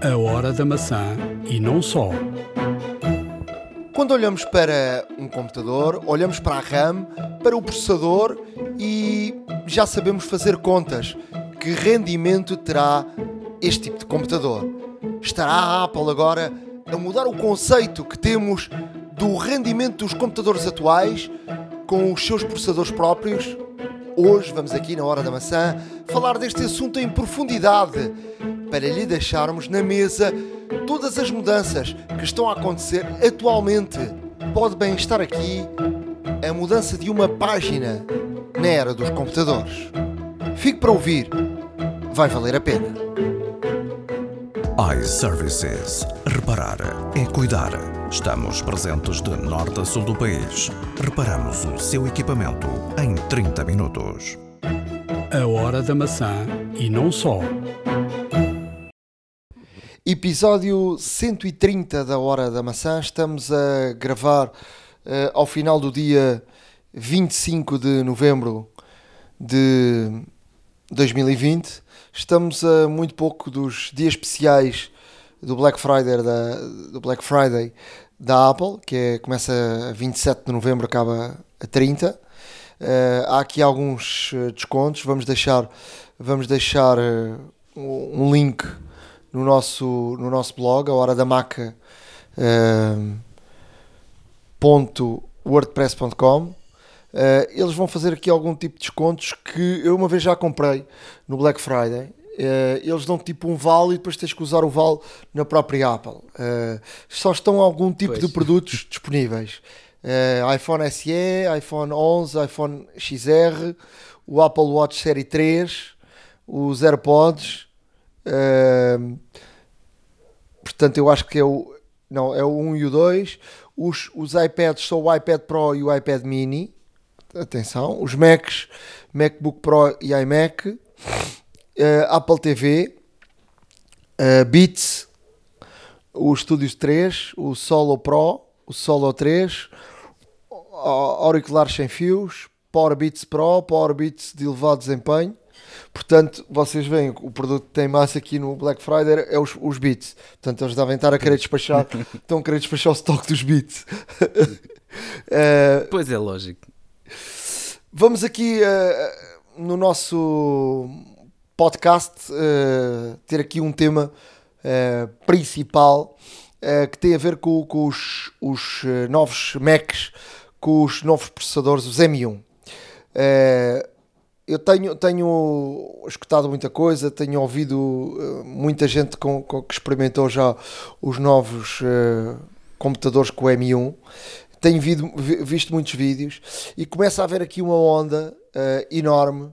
A hora da maçã e não só. Quando olhamos para um computador, olhamos para a RAM, para o processador e já sabemos fazer contas. Que rendimento terá este tipo de computador? Estará a Apple agora a mudar o conceito que temos do rendimento dos computadores atuais com os seus processadores próprios? Hoje vamos aqui na Hora da Maçã falar deste assunto em profundidade para lhe deixarmos na mesa todas as mudanças que estão a acontecer atualmente. Pode bem estar aqui a mudança de uma página na era dos computadores. Fique para ouvir, vai valer a pena. iServices. Reparar é cuidar. Estamos presentes de norte a sul do país. Reparamos o seu equipamento em 30 minutos. A hora da maçã e não só. Episódio 130 da Hora da Maçã. Estamos a gravar eh, ao final do dia 25 de novembro de 2020. Estamos a muito pouco dos dias especiais do Black Friday da, do Black Friday da Apple, que é, começa a 27 de novembro, acaba a 30. Eh, há aqui alguns eh, descontos. Vamos deixar, vamos deixar um um link no nosso, no nosso blog, a hora da maca ponto wordpress.com Eh, eles vão fazer aqui algum tipo de descontos que eu uma vez já comprei no Black Friday. Eh, eles dão tipo um vale e depois tens que usar o vale na própria Apple. Eh, só estão algum tipo Pois. de produtos disponíveis. iPhone SE, iPhone 11, iPhone XR o Apple Watch Série 3 os AirPods Portanto, eu acho que é o. Não, é o 1 e o 2. Os, os iPads são o iPad Pro e o iPad Mini. Atenção. Os Macs, MacBook Pro e iMac. ah, Apple TV. ah, Beats. O Studios 3. O Solo Pro. O Solo 3. a- Auriculares sem fios. Power Beats Pro. Power Beats de elevado desempenho. Portanto, vocês veem o produto que tem massa aqui no Black Friday é os, os Beats. Portanto, eles devem estar a querer despachar, estão a querer despachar o stock dos Beats. Eh, Pois é, lógico. vamos aqui eh, no nosso podcast eh, ter aqui um tema principal que tem a ver com, com os, os, novos Macs, com os novos processadores, os M1. Eh, eu tenho, tenho escutado muita coisa, tenho ouvido eh, muita gente com, com- que experimentou já os novos eh, computadores com o M1. Tenho vido- vi- visto muitos vídeos e começa a haver aqui uma onda eh, enorme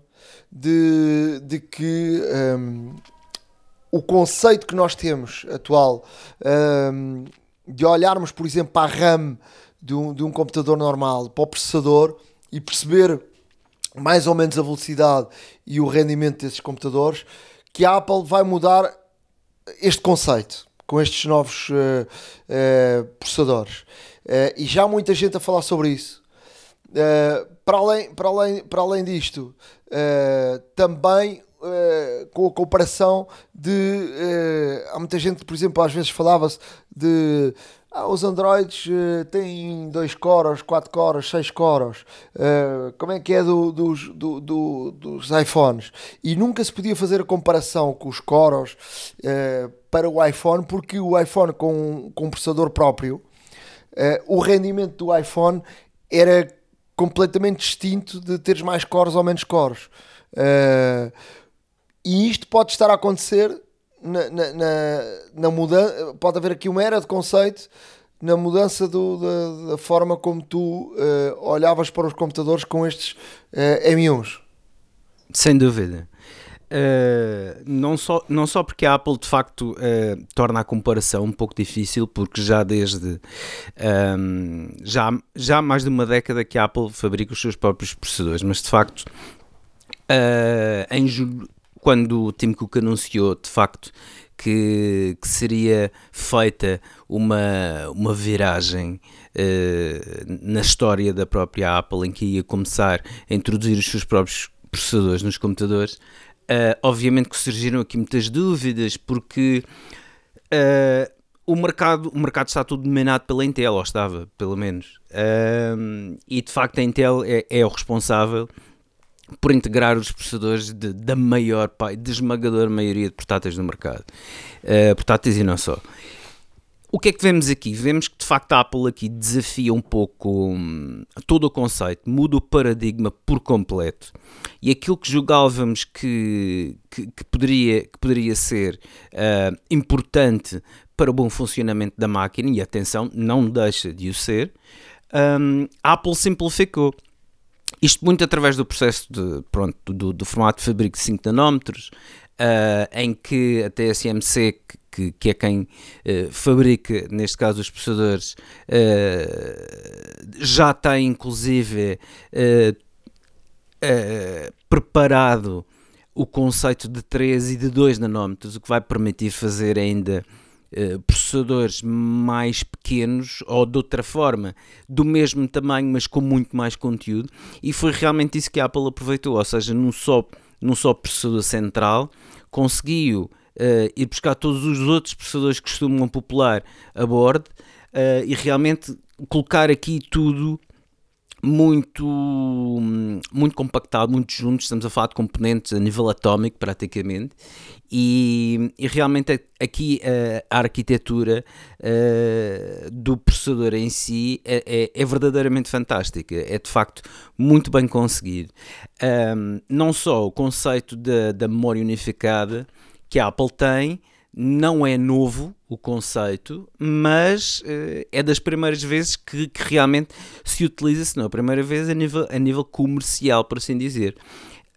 de, de que ehm, o conceito que nós temos atual ehm, de olharmos, por exemplo, para a RAM de um, de um computador normal, para o processador e perceber mais ou menos a velocidade e o rendimento desses computadores, que a Apple vai mudar este conceito com estes novos eh, eh, processadores. Eh, e já há muita gente a falar sobre isso. Para, além, para, além, para além disto, também com a comparação de. há muita gente, por exemplo, às vezes falava-se de. Ah, os Androids eh, têm 2 coros, 4 coros, 6 coros. Eh, como é que é do- dos, do- do- dos iPhones? E nunca se podia fazer a comparação com os coros eh, para o iPhone, porque o iPhone com, com um processador próprio o rendimento do iPhone era completamente distinto de teres mais cores ou menos cores. Eh, e isto pode estar a acontecer na, na, na, mudança. Pode haver aqui uma era de conceito na mudança do- da, da forma como tu eh, olhavas para os computadores com estes eh, M1s. Sem dúvida. Uh, não, só, não só porque a Apple de facto uh, torna a comparação um pouco difícil, porque já desde um, já, já há mais de uma década que a Apple fabrica os seus próprios processadores, mas de facto uh, em julho, quando o Tim Cook anunciou de facto que, que seria feita uma, uma viragem uh, na história da própria Apple em que ia começar a introduzir os seus próprios processadores nos computadores, uh, obviamente que surgiram aqui muitas dúvidas porque Uh, o mercado, o mercado está tudo dominado pela Intel, ou estava, pelo menos. Um, e de facto a Intel é, é o responsável por integrar os processadores de, da maior, de esmagadora maioria de portáteis no mercado. Uh, portáteis e não só. O que é que vemos aqui? Vemos que de facto a Apple aqui desafia um pouco hum, todo o conceito, muda o paradigma por completo e aquilo que julgávamos que, que, que poderia, que poderia ser uh, importante para o bom funcionamento da máquina, e atenção, não deixa de o ser, um, a Apple simplificou. Isto muito através do processo de, pronto, do, do formato de fabrico de 5 nanómetros, uh, em que a TSMC, que, que é quem uh, fabrica, neste caso, os processadores, uh, já tem inclusive preparado o conceito de 3 e de 2 nanómetros, o que vai permitir fazer ainda processadores mais pequenos ou de outra forma, do mesmo tamanho, mas com muito mais conteúdo, e foi realmente isso que a Apple aproveitou, ou seja, num só, num só processador central, conseguiu uh, ir buscar todos os outros processadores que costumam popular a bordo uh, e realmente colocar aqui tudo muito, muito compactado, muito juntos, estamos a falar de componentes a nível atómico praticamente, e, e realmente aqui a, a arquitetura uh, do processador em si é, é, é, verdadeiramente fantástica, é de facto muito bem conseguido. Um, não só o conceito da memória unificada que a Apple tem, não é novo o conceito, mas uh, é das primeiras vezes que, que, realmente se utiliza, se não a primeira vez, a nível, a nível comercial, por assim dizer.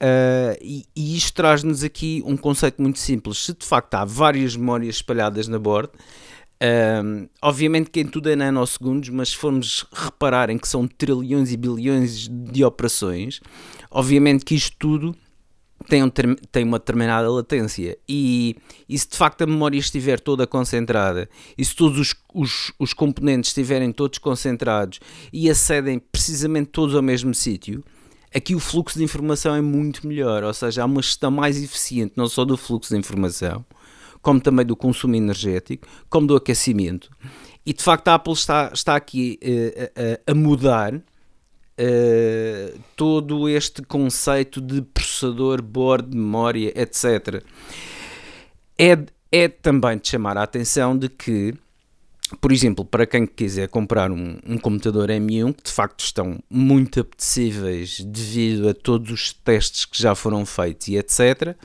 Uh, e, e, isto traz-nos aqui um conceito muito simples. Se de facto há várias memórias espalhadas na borda, uh, obviamente que em tudo é nanosegundos, mas se formos reparar em que são trilhões e bilhões de operações, obviamente que isto tudo tem, um, tem uma determinada latência e, e, se de facto a memória estiver toda concentrada e se todos os, os, os componentes estiverem todos concentrados e acedem precisamente todos ao mesmo sítio, aqui o fluxo de informação é muito melhor, ou seja, há uma gestão mais eficiente não só do fluxo de informação, como também do consumo energético, como do aquecimento. E de facto a Apple está, está aqui uh, a, a mudar uh, todo este conceito de processador, board, memória, etc. É, é também de chamar a atenção de que, por exemplo, para quem quiser comprar um, um computador M1, que de facto estão muito apetecíveis devido a todos os testes que já foram feitos e etc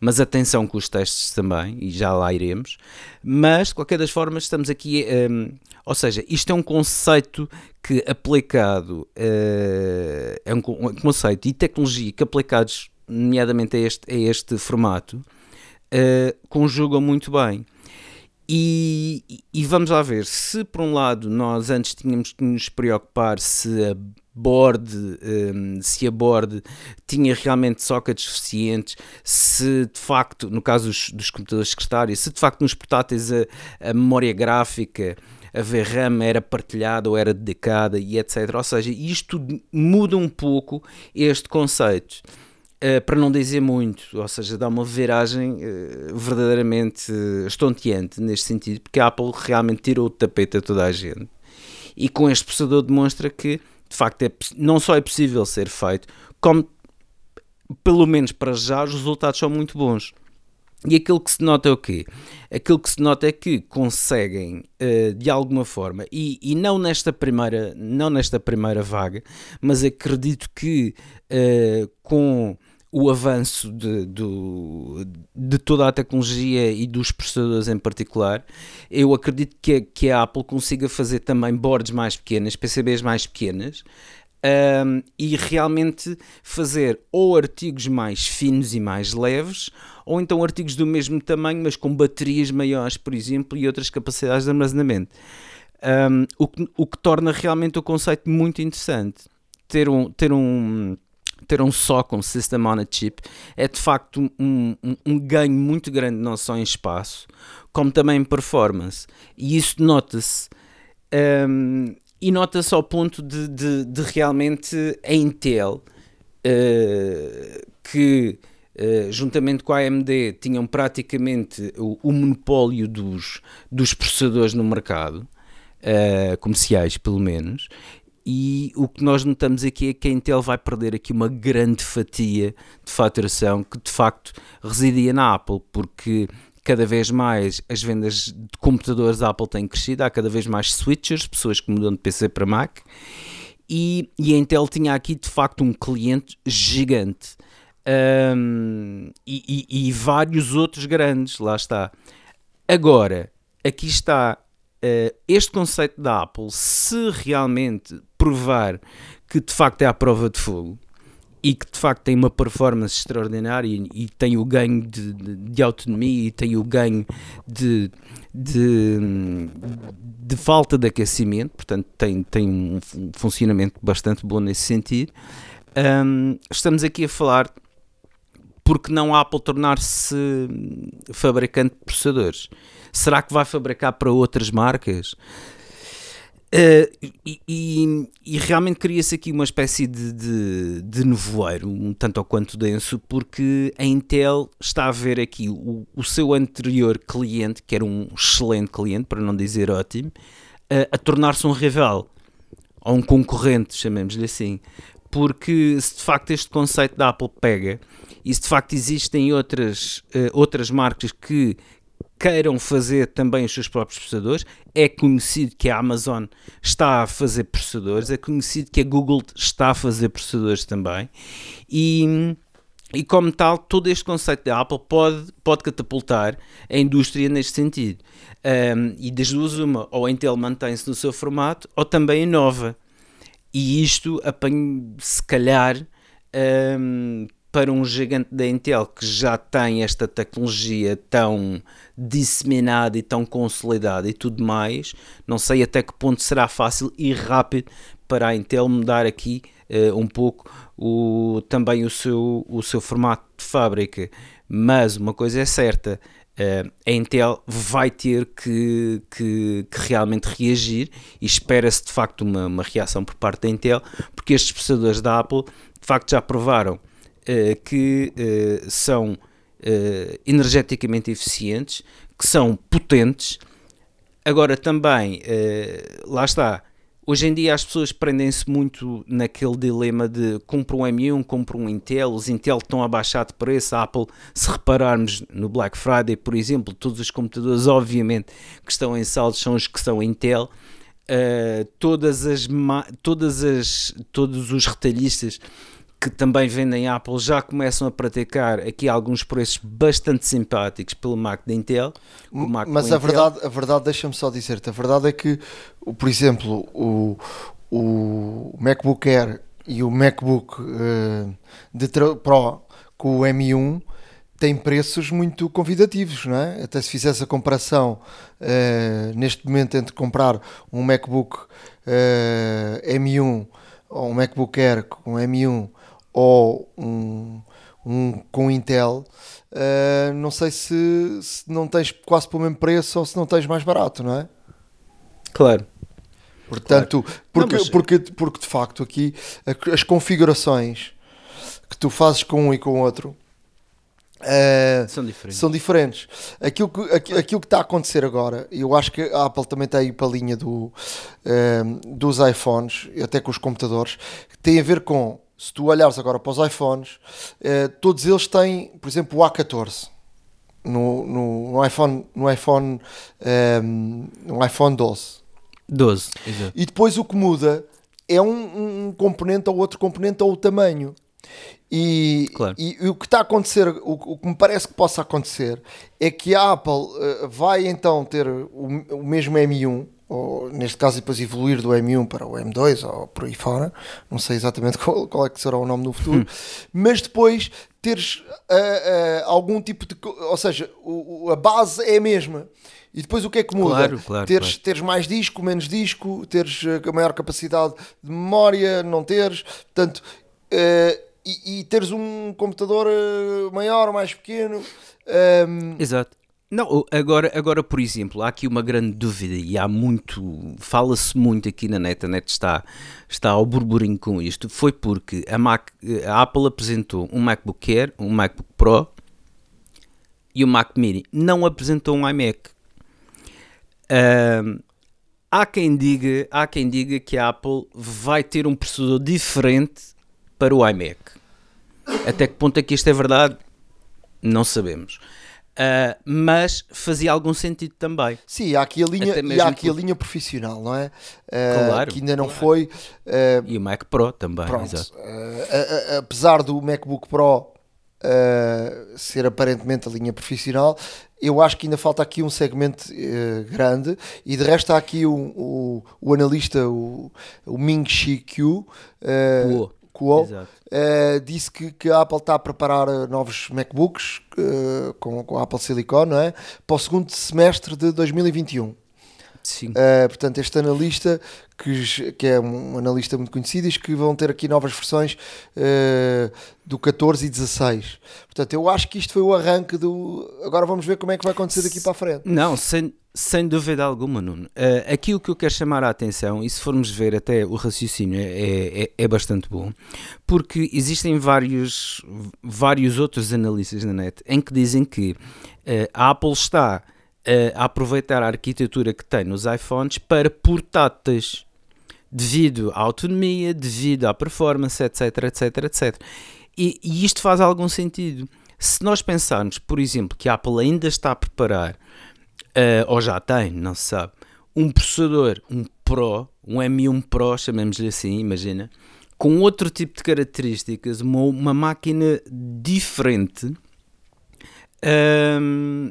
mas atenção com os testes também, e já lá iremos. Mas, de qualquer das formas, estamos aqui, um, ou seja, isto é um conceito que aplicado, uh, é um, conceito e tecnologia que aplicados, nomeadamente a este, a este formato, uh, conjugam muito bem. E, e, vamos lá ver, se por um lado nós antes tínhamos que nos preocupar se a board, um, se a board tinha realmente sockets suficientes, se de facto, no caso dos, dos computadores secretários, se de facto nos portáteis a, a memória gráfica, a VRAM era partilhada ou era dedicada e etc. Ou seja, isto muda um pouco este conceito. Uh, para não dizer muito, ou seja, dá uma viragem uh, verdadeiramente estonteante neste sentido, porque a Apple realmente tirou o tapete a toda a gente. E com este processador demonstra que de facto é, não só é possível ser feito, como pelo menos para já os resultados são muito bons. E aquilo que se nota é o quê? Aquilo que se nota é que conseguem, uh, de alguma forma, e, e, não, nesta primeira, não nesta primeira vaga, mas acredito que uh, com o avanço de, do, de toda a tecnologia e dos processadores em particular, eu acredito que a, que a Apple consiga fazer também boards mais pequenas, PCBs mais pequenas, um, e realmente fazer ou artigos mais finos e mais leves, ou então artigos do mesmo tamanho, mas com baterias maiores, por exemplo, e outras capacidades de armazenamento. Um, o, que, o que torna realmente o conceito muito interessante. Ter um, ter um ter um só com System on a Chip é de facto um, um, um, ganho muito grande, não só em espaço, como também em performance. E isso nota-se. Um, e nota-se ao ponto de, de, de, realmente a Intel, uh, que uh, juntamente com a AMD, tinham praticamente o, o monopólio dos, dos processadores no mercado, uh, comerciais pelo menos, e o que nós notamos aqui é que a Intel vai perder aqui uma grande fatia de faturação que de facto residia na Apple, porque cada vez mais as vendas de computadores Apple têm crescido, há cada vez mais switchers, pessoas que mudam de PC para Mac, e, e a Intel tinha aqui de facto um cliente gigante. Um, e, e, e, vários outros grandes, lá está. Agora, aqui está este conceito da Apple, se realmente provar que de facto é a prova de fogo, e que de facto tem uma performance extraordinária e, e tem o ganho de, de, de, autonomia e tem o ganho de, de, de, falta de aquecimento, portanto tem, tem um funcionamento bastante bom nesse sentido. Um, estamos aqui a falar porque não a Apple tornar-se fabricante de processadores. Será que vai fabricar para outras marcas? Uh, e, e, e, realmente cria-se aqui uma espécie de, de, de nevoeiro, um tanto ou quanto denso, porque a Intel está a ver aqui o, o seu anterior cliente, que era um excelente cliente, para não dizer ótimo, uh, a tornar-se um rival, ou um concorrente, chamemos-lhe assim. Porque se de facto este conceito da Apple pega, e se de facto existem outras, uh, outras marcas que queiram fazer também os seus próprios processadores. É conhecido que a Amazon está a fazer processadores, é conhecido que a Google está a fazer processadores também. E, e como tal, todo este conceito da Apple pode, pode catapultar a indústria neste sentido. Um, e das duas, uma, ou a Intel mantém-se no seu formato, ou também inova. E isto apanha, se calhar, um, para um gigante da Intel que já tem esta tecnologia tão disseminada e tão consolidada e tudo mais, não sei até que ponto será fácil e rápido para a Intel mudar aqui uh, um pouco o, também o seu, o seu formato de fábrica. Mas uma coisa é certa, uh, a Intel vai ter que, que, que realmente reagir e espera-se de facto uma, uma reação por parte da Intel, porque estes processadores da Apple de facto já provaram que uh, são uh, energeticamente eficientes, que são potentes. Agora também, lá está, Hoje em dia as pessoas prendem-se muito naquele dilema de compro um M1, compro um Intel, os Intel estão a baixar de preço, a Apple, se repararmos no Black Friday, por exemplo, todos os computadores obviamente que estão em saldo são os que são Intel, uh, todas as, todas as, todos os retalhistas que também vendem Apple já começam a praticar aqui alguns preços bastante simpáticos pelo Mac da Intel. Mac Mas a Intel. verdade, a verdade deixa-me só dizer-te, a verdade é que, por exemplo, o, o MacBook Air e o MacBook uh, de Pro com o M1 têm preços muito convidativos, não é? Até se fizesse a comparação uh, neste momento entre comprar um MacBook uh, M1 ou um MacBook Air com M1 ou um, um com Intel, uh, não sei se, se, não tens quase pelo mesmo preço ou se não tens mais barato, não é? Claro. Portanto, claro. Porque, não, mas... porque, porque de facto aqui as configurações que tu fazes com um e com o outro Uh, são diferentes. São diferentes. Aquilo que, aquilo, que está a acontecer agora, eu acho que a Apple também está aí para a linha do, uh, dos iPhones, até com os computadores, tem a ver com se tu olhares agora para os iPhones, eh, todos eles têm, por exemplo, o A14 no, no, no iPhone, no iPhone, eh, no iPhone 12. 12, exato. E depois o que muda é um, um componente ou outro componente ou o tamanho. E, claro. e, e, o que está a acontecer, o, o, que me parece que possa acontecer, é que a Apple uh, vai então ter o, o mesmo M1, ou neste caso depois evoluir do M1 para o M2 ou por aí fora, não sei exatamente qual, qual é que será o nome no futuro, hum. mas depois teres uh, uh, algum tipo de, ou seja, o, a base é a mesma. E depois o que é que muda? Claro, claro, teres, claro. teres mais disco, menos disco, teres a maior capacidade de memória, não teres, portanto, uh, e, e, teres um computador maior ou mais pequeno. Um, Exato Não, agora, agora, por exemplo, há aqui uma grande dúvida e há muito, fala-se muito aqui na net, a net está, está ao burburinho com isto, foi porque a, Mac, a Apple apresentou um MacBook Air, um MacBook Pro e um Mac Mini, não apresentou um iMac. Há quem diga, há quem diga que a Apple vai ter um processador diferente para o iMac. Até que ponto é que isto é verdade? Não sabemos. Uh, mas fazia algum sentido também. Sim, há aqui a linha, e há aqui por... a linha profissional, não é? Uh, claro, que ainda não claro. foi. Uh, e o Mac Pro também. Pronto, apesar do MacBook Pro ser aparentemente a linha profissional, eu acho que ainda falta aqui um segmento grande. E de resto, há aqui o, analista, o, o Ming Chi Q. Uh, Kuo, uh, disse que, que, a Apple está a preparar eh, novos MacBooks uh, com, com a Apple Silicon não é? para o segundo semestre de 2021. Sim. Uh, portanto, este analista, que, que, é um analista muito conhecido, diz que vão ter aqui novas versões uh, do 14 e 16. Portanto, eu acho que isto foi o arranque do. Agora vamos ver como é que vai acontecer daqui para a frente. Não, sem, sem dúvida alguma, Nuno. Uh, aqui o que eu quero chamar a atenção, e se formos ver até o raciocínio é, é, é bastante bom, porque existem vários, vários outros analistas na net em que dizem que a Apple está a aproveitar a arquitetura que tem nos iPhones para portáteis, devido à autonomia, devido à performance, etc, etc, etc. E, e isto faz algum sentido. Se nós pensarmos, por exemplo, que a Apple ainda está a preparar uh, ou já tem, não se sabe, um processador, um Pro, um M1 Pro, chamemos-lhe assim, imagina, com outro tipo de características, uma, uma máquina diferente, um,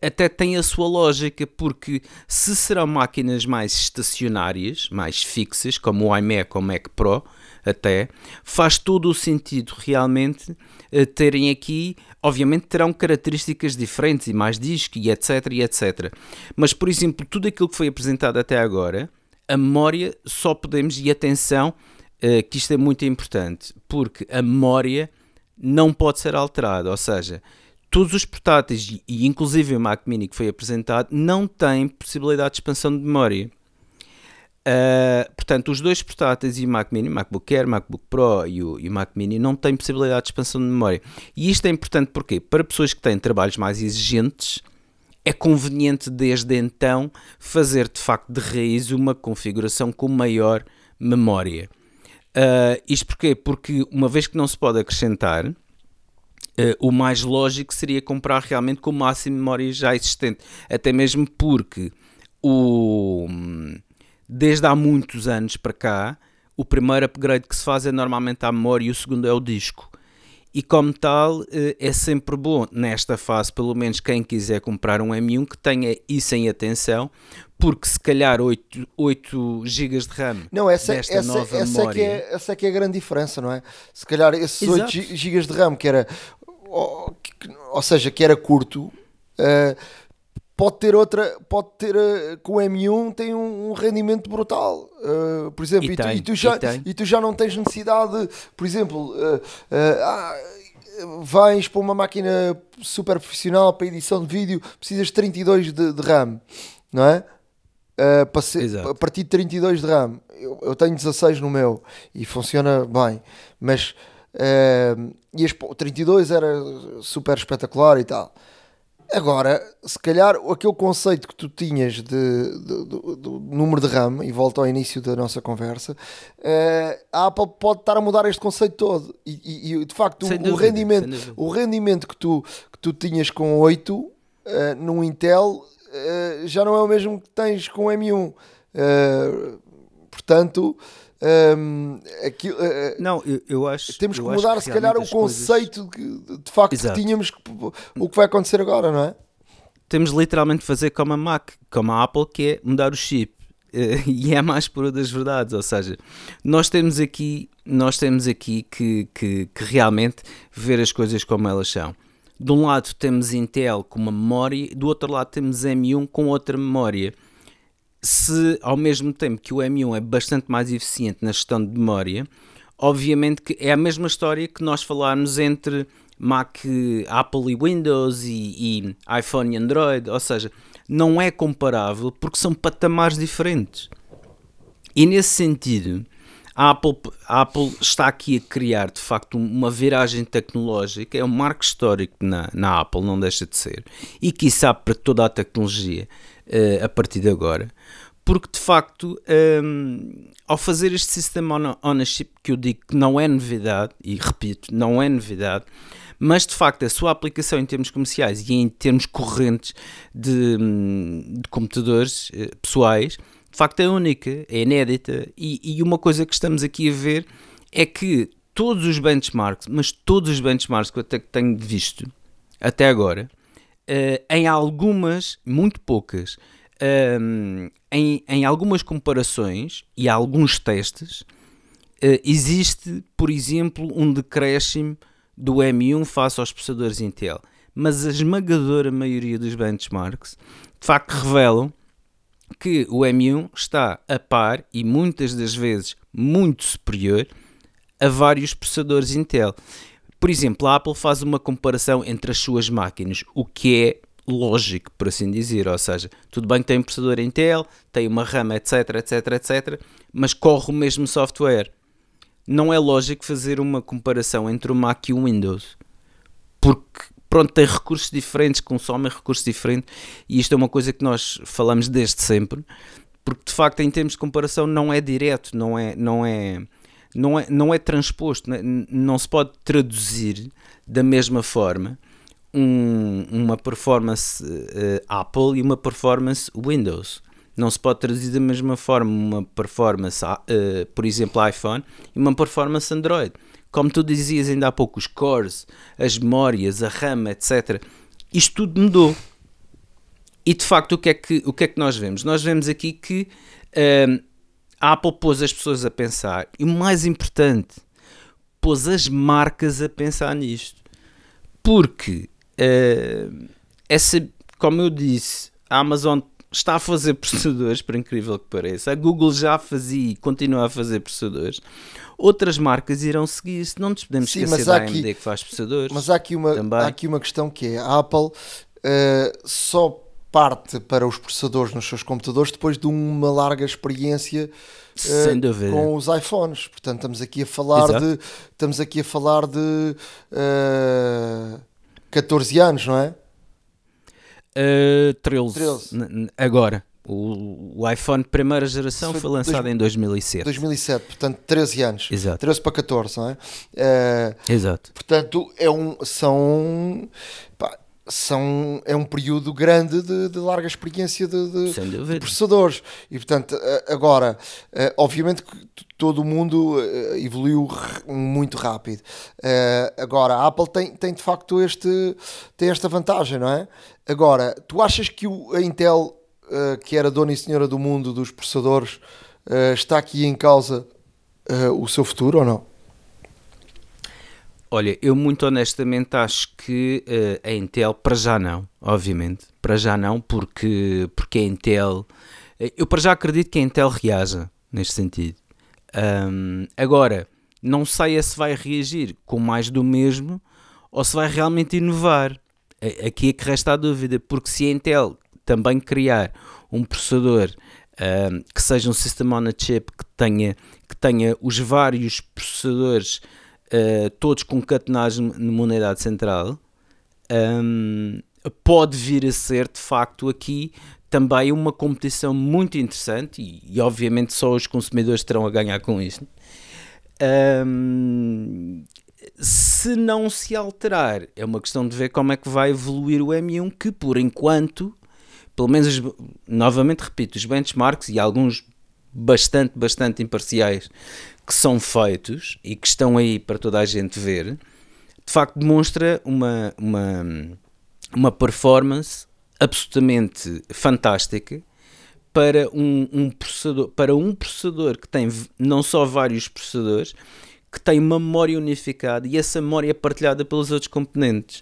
até tem a sua lógica, porque se serão máquinas mais estacionárias, mais fixas, como o iMac ou o Mac Pro, até, faz todo o sentido realmente uh, terem aqui obviamente terão características diferentes e mais disco e etc e etc. Mas, por exemplo, tudo aquilo que foi apresentado até agora, a memória só podemos, e atenção, uh, que isto é muito importante, porque a memória não pode ser alterada, ou seja, todos os portáteis e inclusive o Mac Mini que foi apresentado não têm possibilidade de expansão de memória. Uh, portanto, os dois portáteis e o Mac Mini, MacBook Air, MacBook Pro e o, e o, Mac Mini não têm possibilidade de expansão de memória. E isto é importante porque para pessoas que têm trabalhos mais exigentes é conveniente desde então fazer de facto de raiz uma configuração com maior memória. Uh, isto porquê? Porque uma vez que não se pode acrescentar, o mais lógico seria comprar realmente com o máximo de memória já existente. Até mesmo porque o desde há muitos anos para cá, o primeiro upgrade que se faz é normalmente a memória e o segundo é o disco. E como tal, eh, é sempre bom, nesta fase, pelo menos quem quiser comprar um M1, que tenha isso em atenção, porque se calhar 8, 8 GB de RAM não, essa, desta essa, nova essa memória... É que é, essa é que é a grande diferença, não é? Se calhar esses Exato. 8 GB de RAM, que era... Ou, ou seja, que era curto... Uh, pode ter outra, pode ter uh, com o M1 tem um, um rendimento brutal. Uh, por exemplo, e, e, tu, e, tu, já, e, tu, já não tens necessidade, por exemplo, uh, ah, vais para uma máquina super profissional para edição de vídeo, precisas de 32 de, de RAM, não é? Para ser, a partir de 32 de RAM, eu, eu, tenho 16 no meu e funciona bem, mas uh, e as, 32 era super espetacular e tal. Agora, se calhar aquele conceito que tu tinhas de, de, de, do número de RAM, e volto ao início da nossa conversa, uh, a Apple pode estar a mudar este conceito todo. E, e de facto, o, dúvida, o, rendimento, o rendimento que tu, que tu tinhas com 8 uh, num Intel uh, já não é o mesmo que tens com o M1. Uh, portanto, um, aquilo, uh, não, eu, eu, acho temos que mudar que se calhar o conceito coisas... que, de facto Exato. que tínhamos que, o que vai acontecer agora, não é? Temos literalmente de fazer como a Mac, como a Apple, que é mudar o chip. E é a mais pura das verdades, ou seja, nós temos aqui, nós temos aqui que, que, que realmente ver as coisas como elas são. De um lado temos Intel com uma memória, do outro lado temos M1 com outra memória se ao mesmo tempo que o M1 é bastante mais eficiente na gestão de memória, obviamente que é a mesma história que nós falarmos entre Mac, Apple e Windows e, e iPhone e Android, ou seja, não é comparável porque são patamares diferentes. E nesse sentido, a Apple, a Apple está aqui a criar de facto uma viragem tecnológica, é um marco histórico na, na Apple, não deixa de ser, e que sabe para toda a tecnologia uh, a partir de agora, porque de facto, um, ao fazer este sistema ownership, que eu digo que não é novidade, e repito, não é novidade, mas de facto a sua aplicação em termos comerciais e em termos correntes de, hum, de computadores uh, pessoais de facto é única, é inédita. E, e uma coisa que estamos aqui a ver é que todos os benchmarks, mas todos os benchmarks que eu tenho visto até agora, uh, em algumas, muito poucas, uh, em, em algumas comparações e alguns testes, uh, existe, por exemplo, um decréscimo do M1 face aos processadores Intel. Mas a esmagadora maioria dos benchmarks de facto revelam que o M1 está a par e muitas das vezes muito superior a vários processadores Intel. Por exemplo, a Apple faz uma comparação entre as suas máquinas, o que é lógico, por assim dizer, ou seja, tudo bem que tem um processador Intel, tem uma RAM, etc, etc, etc, mas corre o mesmo software. Não é lógico fazer uma comparação entre o Mac e o Windows, porque pronto, tem recursos diferentes, consomem recursos diferentes, e isto é uma coisa que nós falamos desde sempre, porque de facto, em termos de comparação, não é direto, não é, não é, não é, não é transposto, não, é, não se pode traduzir da mesma forma um, uma performance uh, Apple e uma performance Windows. Não se pode traduzir da mesma forma uma performance, uh, por exemplo, iPhone e uma performance Android como tu dizias ainda há pouco, os cores, as memórias, a RAM, etc. Isto tudo mudou. E de facto, o que é que, o que, é que nós vemos? Nós vemos aqui que uh, a Apple pôs as pessoas a pensar, e o mais importante, pôs as marcas a pensar nisto. Porque, uh, essa, como eu disse, a Amazon está a fazer processadores, por incrível que pareça. A Google já fazia e continua a fazer processadores outras marcas irão seguir isso. Não nos podemos Sim, esquecer da AMD aqui, que faz processadores. Mas há aqui, uma, há aqui uma questão que é: a Apple uh, só parte para os processadores nos seus computadores depois de uma larga experiência uh, com os iPhones. Portanto, estamos aqui a falar Exato. de estamos aqui a falar de uh, eh, 14 anos, não é? Uh, 13. 13. Agora. O, o iPhone primeira geração foi, foi lançado dois, em 2007. 2007, portanto 13 anos. Exato. 13 para 14, não é? Uh, Exato. Portanto, é um, são, pá, são, é um período grande de, de larga experiência de, de, de, processadores. E, portanto, agora, obviamente que todo o mundo evoluiu muito rápido. agora, a Apple tem, tem de facto este, tem esta vantagem, não é? Agora, tu achas que o, a Intel que era dona e senhora do mundo dos processadores, está aqui em causa o seu futuro ou não? Olha, eu muito honestamente acho que a Intel, para já não, obviamente, para já não, porque, porque a Intel, eu para já acredito que a Intel reaja neste sentido. Um, agora, não sei se vai reagir com mais do mesmo ou se vai realmente inovar. Aqui é que resta a dúvida, porque se a Intel também criar um processador uh, que seja um System on a Chip que tenha, que tenha os vários processadores uh, todos concatenados numa unidade central, um, pode vir a ser de facto aqui também uma competição muito interessante e, e obviamente só os consumidores terão a ganhar com isto. Um, se não se alterar, é uma questão de ver como é que vai evoluir o M1, que por enquanto pelo menos, novamente repito, os benchmarks e alguns bastante, bastante imparciais que são feitos e que estão aí para toda a gente ver, de facto demonstra uma, uma, uma performance absolutamente fantástica para um, um, processador, para um processador que tem não só vários processadores, que tem uma memória unificada e essa memória é partilhada pelos outros componentes.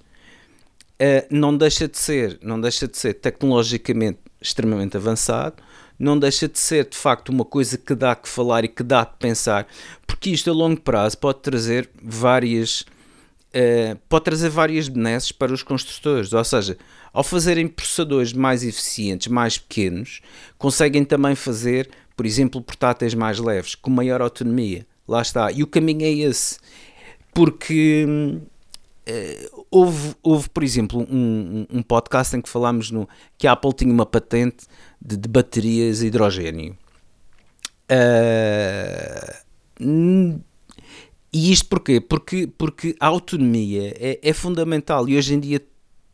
Uh, não deixa de ser, não deixa de ser tecnologicamente extremamente avançado, não deixa de ser de facto uma coisa que dá que falar e que dá que pensar, porque isto a longo prazo pode trazer várias uh, pode trazer várias benesses para os construtores, ou seja, ao fazerem processadores mais eficientes, mais pequenos, conseguem também fazer, por exemplo, portáteis mais leves, com maior autonomia. Lá está. E o caminho é esse. Porque uh, houve, houve, por exemplo, um, um, podcast em que falámos no, que a Apple tinha uma patente de, de baterias a hidrogênio. Uh, e isto porquê? Porque, porque a autonomia é, é fundamental e hoje em dia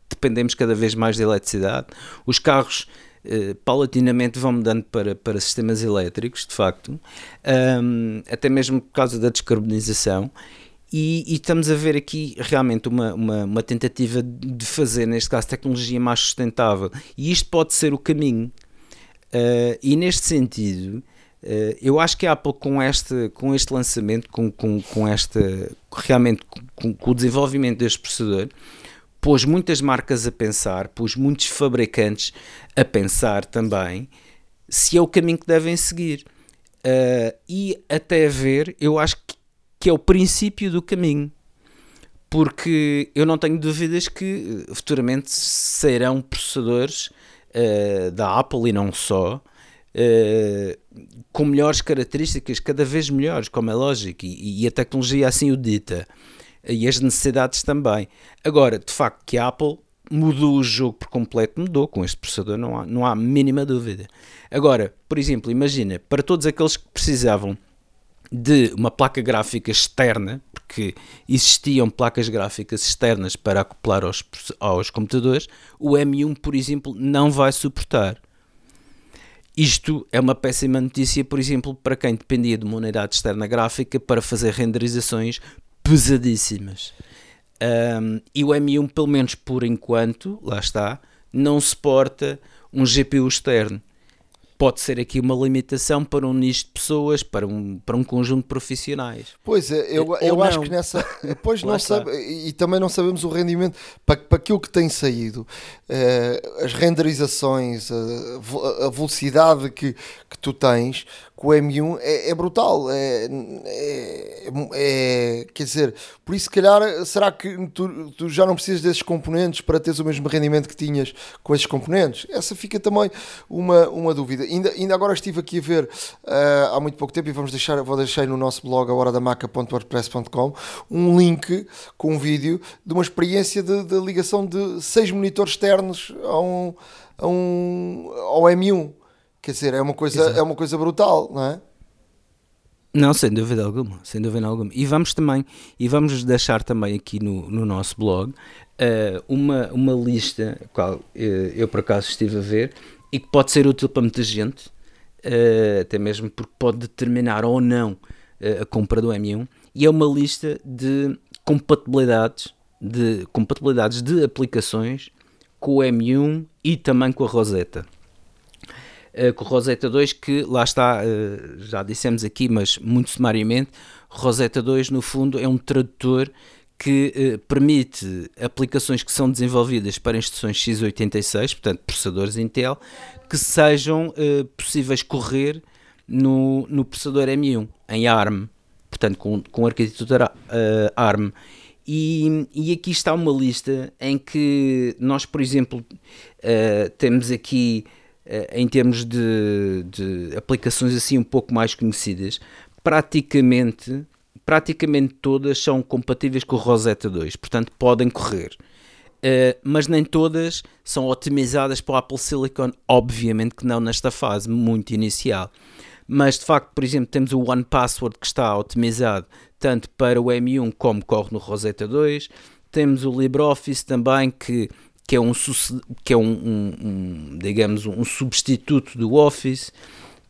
dependemos cada vez mais de eletricidade. Os carros Uh, paulatinamente vão mudando para, para sistemas elétricos, de facto, um, até mesmo por causa da descarbonização. E, e, estamos a ver aqui realmente uma, uma, uma, tentativa de fazer, neste caso, tecnologia mais sustentável. E isto pode ser o caminho. Uh, e neste sentido, uh, eu acho que a Apple, com este, com este lançamento, com, com, com esta, realmente com, com o desenvolvimento deste processador, pôs muitas marcas a pensar, pôs muitos fabricantes a pensar também se é o caminho que devem seguir. Uh, e até ver, eu acho que, que é o princípio do caminho. Porque eu não tenho dúvidas que eh, futuramente serão processadores uh, da Apple e não só, uh, com melhores características, cada vez melhores, como é lógico, e, e a tecnologia assim o dita e as necessidades também. Agora, de facto, que a Apple mudou o jogo por completo, mudou com este processador, não há, não há mínima dúvida. Agora, por exemplo, imagina, para todos aqueles que precisavam de uma placa gráfica externa, porque existiam placas gráficas externas para acoplar aos, aos computadores, o M1, por exemplo, não vai suportar. Isto é uma péssima notícia, por exemplo, para quem dependia de uma unidade externa gráfica para fazer renderizações pesadíssimas. Um, e o M1, pelo menos por enquanto, lá está, não suporta um GPU externo. Pode ser aqui uma limitação para um nicho de pessoas, para um, para um conjunto de profissionais. Pois é, eu, eu acho que nessa. Pois não sabe, e também não sabemos o rendimento para, para aquilo que tem saído. Uh, as renderizações, a, a velocidade que, que tu tens, com o M1 é, é brutal. É, é, é, quer dizer, por isso, se calhar, será que tu, tu, já não precisas desses componentes para teres o mesmo rendimento que tinhas com esses componentes? Essa fica também uma, uma dúvida. Ainda, ainda agora estive aqui a ver uh, há muito pouco tempo e vamos deixar, vou deixar no nosso blog, a hora da maca.wordpress.com, um link com um vídeo de uma experiência de, de ligação de seis monitores externos a um, a um, ao M1 Quer dizer, é uma coisa, é uma coisa brutal, não é? Não, sem dúvida alguma, sem dúvida alguma. E vamos também, e vamos deixar também aqui no, no nosso blog uh, uma, uma lista, qual uh, eu por acaso estive a ver, e que pode ser útil para muita gente, uh, até mesmo porque pode determinar ou não a compra do M1, e é uma lista de compatibilidades, de compatibilidades de aplicações com o M1 e também com a Rosetta uh, com Rosetta 2, que lá está, uh, já dissemos aqui, mas muito sumariamente, Rosetta 2 no fundo é um tradutor que uh, permite aplicações que são desenvolvidas para instruções x86, portanto processadores Intel, que sejam uh, possíveis correr no, no processador M1, em ARM, portanto com, com arquitetura uh, ARM. E, e, aqui está uma lista em que nós, por exemplo, temos aqui eh, em termos de, de aplicações assim um pouco mais conhecidas, praticamente, praticamente todas são compatíveis com o Rosetta 2, portanto podem correr. Uh, mas nem todas são otimizadas para o Apple Silicon, obviamente que não nesta fase muito inicial. Mas de facto, por exemplo, temos o One Password que está otimizado tanto para o M1 como corre no Rosetta 2. Temos o LibreOffice também que que é um, que é um, um, um digamos, um substituto do Office.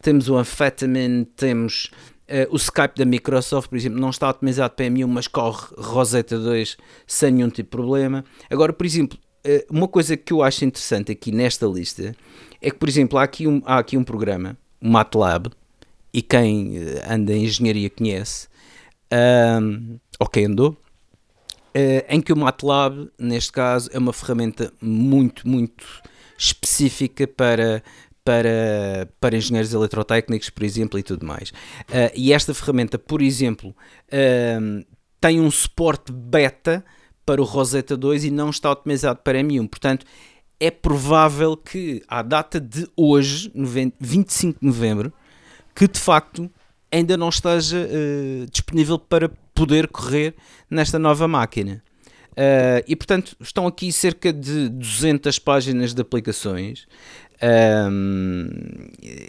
Temos o Amphetamine, temos uh, o Skype da Microsoft, por exemplo, não está otimizado para M1, mas corre Rosetta 2 sem nenhum tipo de problema. Agora, por exemplo, uh, uma coisa que eu acho interessante aqui nesta lista é que, por exemplo, há aqui um, há aqui um programa, o MATLAB, e quem eh, anda em engenharia conhece, um, ou quem andou, Uh, em que o MATLAB, neste caso, é uma ferramenta muito, muito específica para, para, para engenheiros eletrotécnicos, por exemplo, e tudo mais. Uh, e esta ferramenta, por exemplo, uh, tem um suporte beta para o Rosetta 2 e não está otimizado para M1. Portanto, é provável que, à data de hoje, 25 de novembro, que de facto ainda não esteja uh, disponível para poder correr nesta nova máquina. Uh, e portanto, estão aqui cerca de 200 páginas de aplicações um,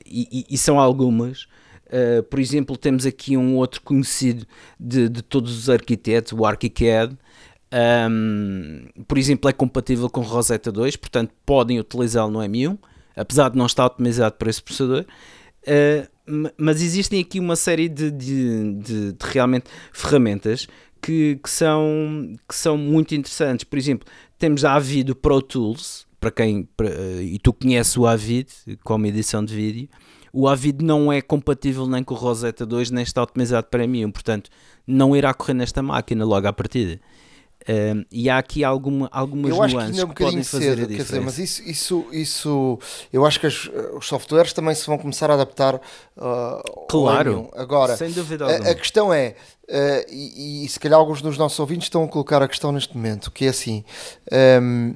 e, e, são algumas. Uh, por exemplo, temos aqui um outro conhecido de, de todos os arquitetos, o ArchiCAD, um, por exemplo, é compatível com Rosetta 2, portanto podem utilizá-lo no M1, apesar de não estar otimizado para esse processador. Uh, mas existem aqui uma série de, de, de, de realmente ferramentas que, que, são, que são muito interessantes. Por exemplo, temos a Avid Pro Tools, para quem para, uh, e tu conheces o Avid como edição de vídeo. O Avid não é compatível nem com o Rosetta 2, nem está otimizado para M1, portanto não irá correr nesta máquina logo à partida. E há aqui alguma, algumas eu acho nuances que, ainda é um podem fazer cedo, a diferença. Dizer, mas isso, isso, isso, eu acho que as, os softwares também se vão começar a adaptar uh, claro, agora sem dúvida a, a questão é uh, e, e, se calhar alguns dos nossos ouvintes estão a colocar a questão neste momento que é assim um,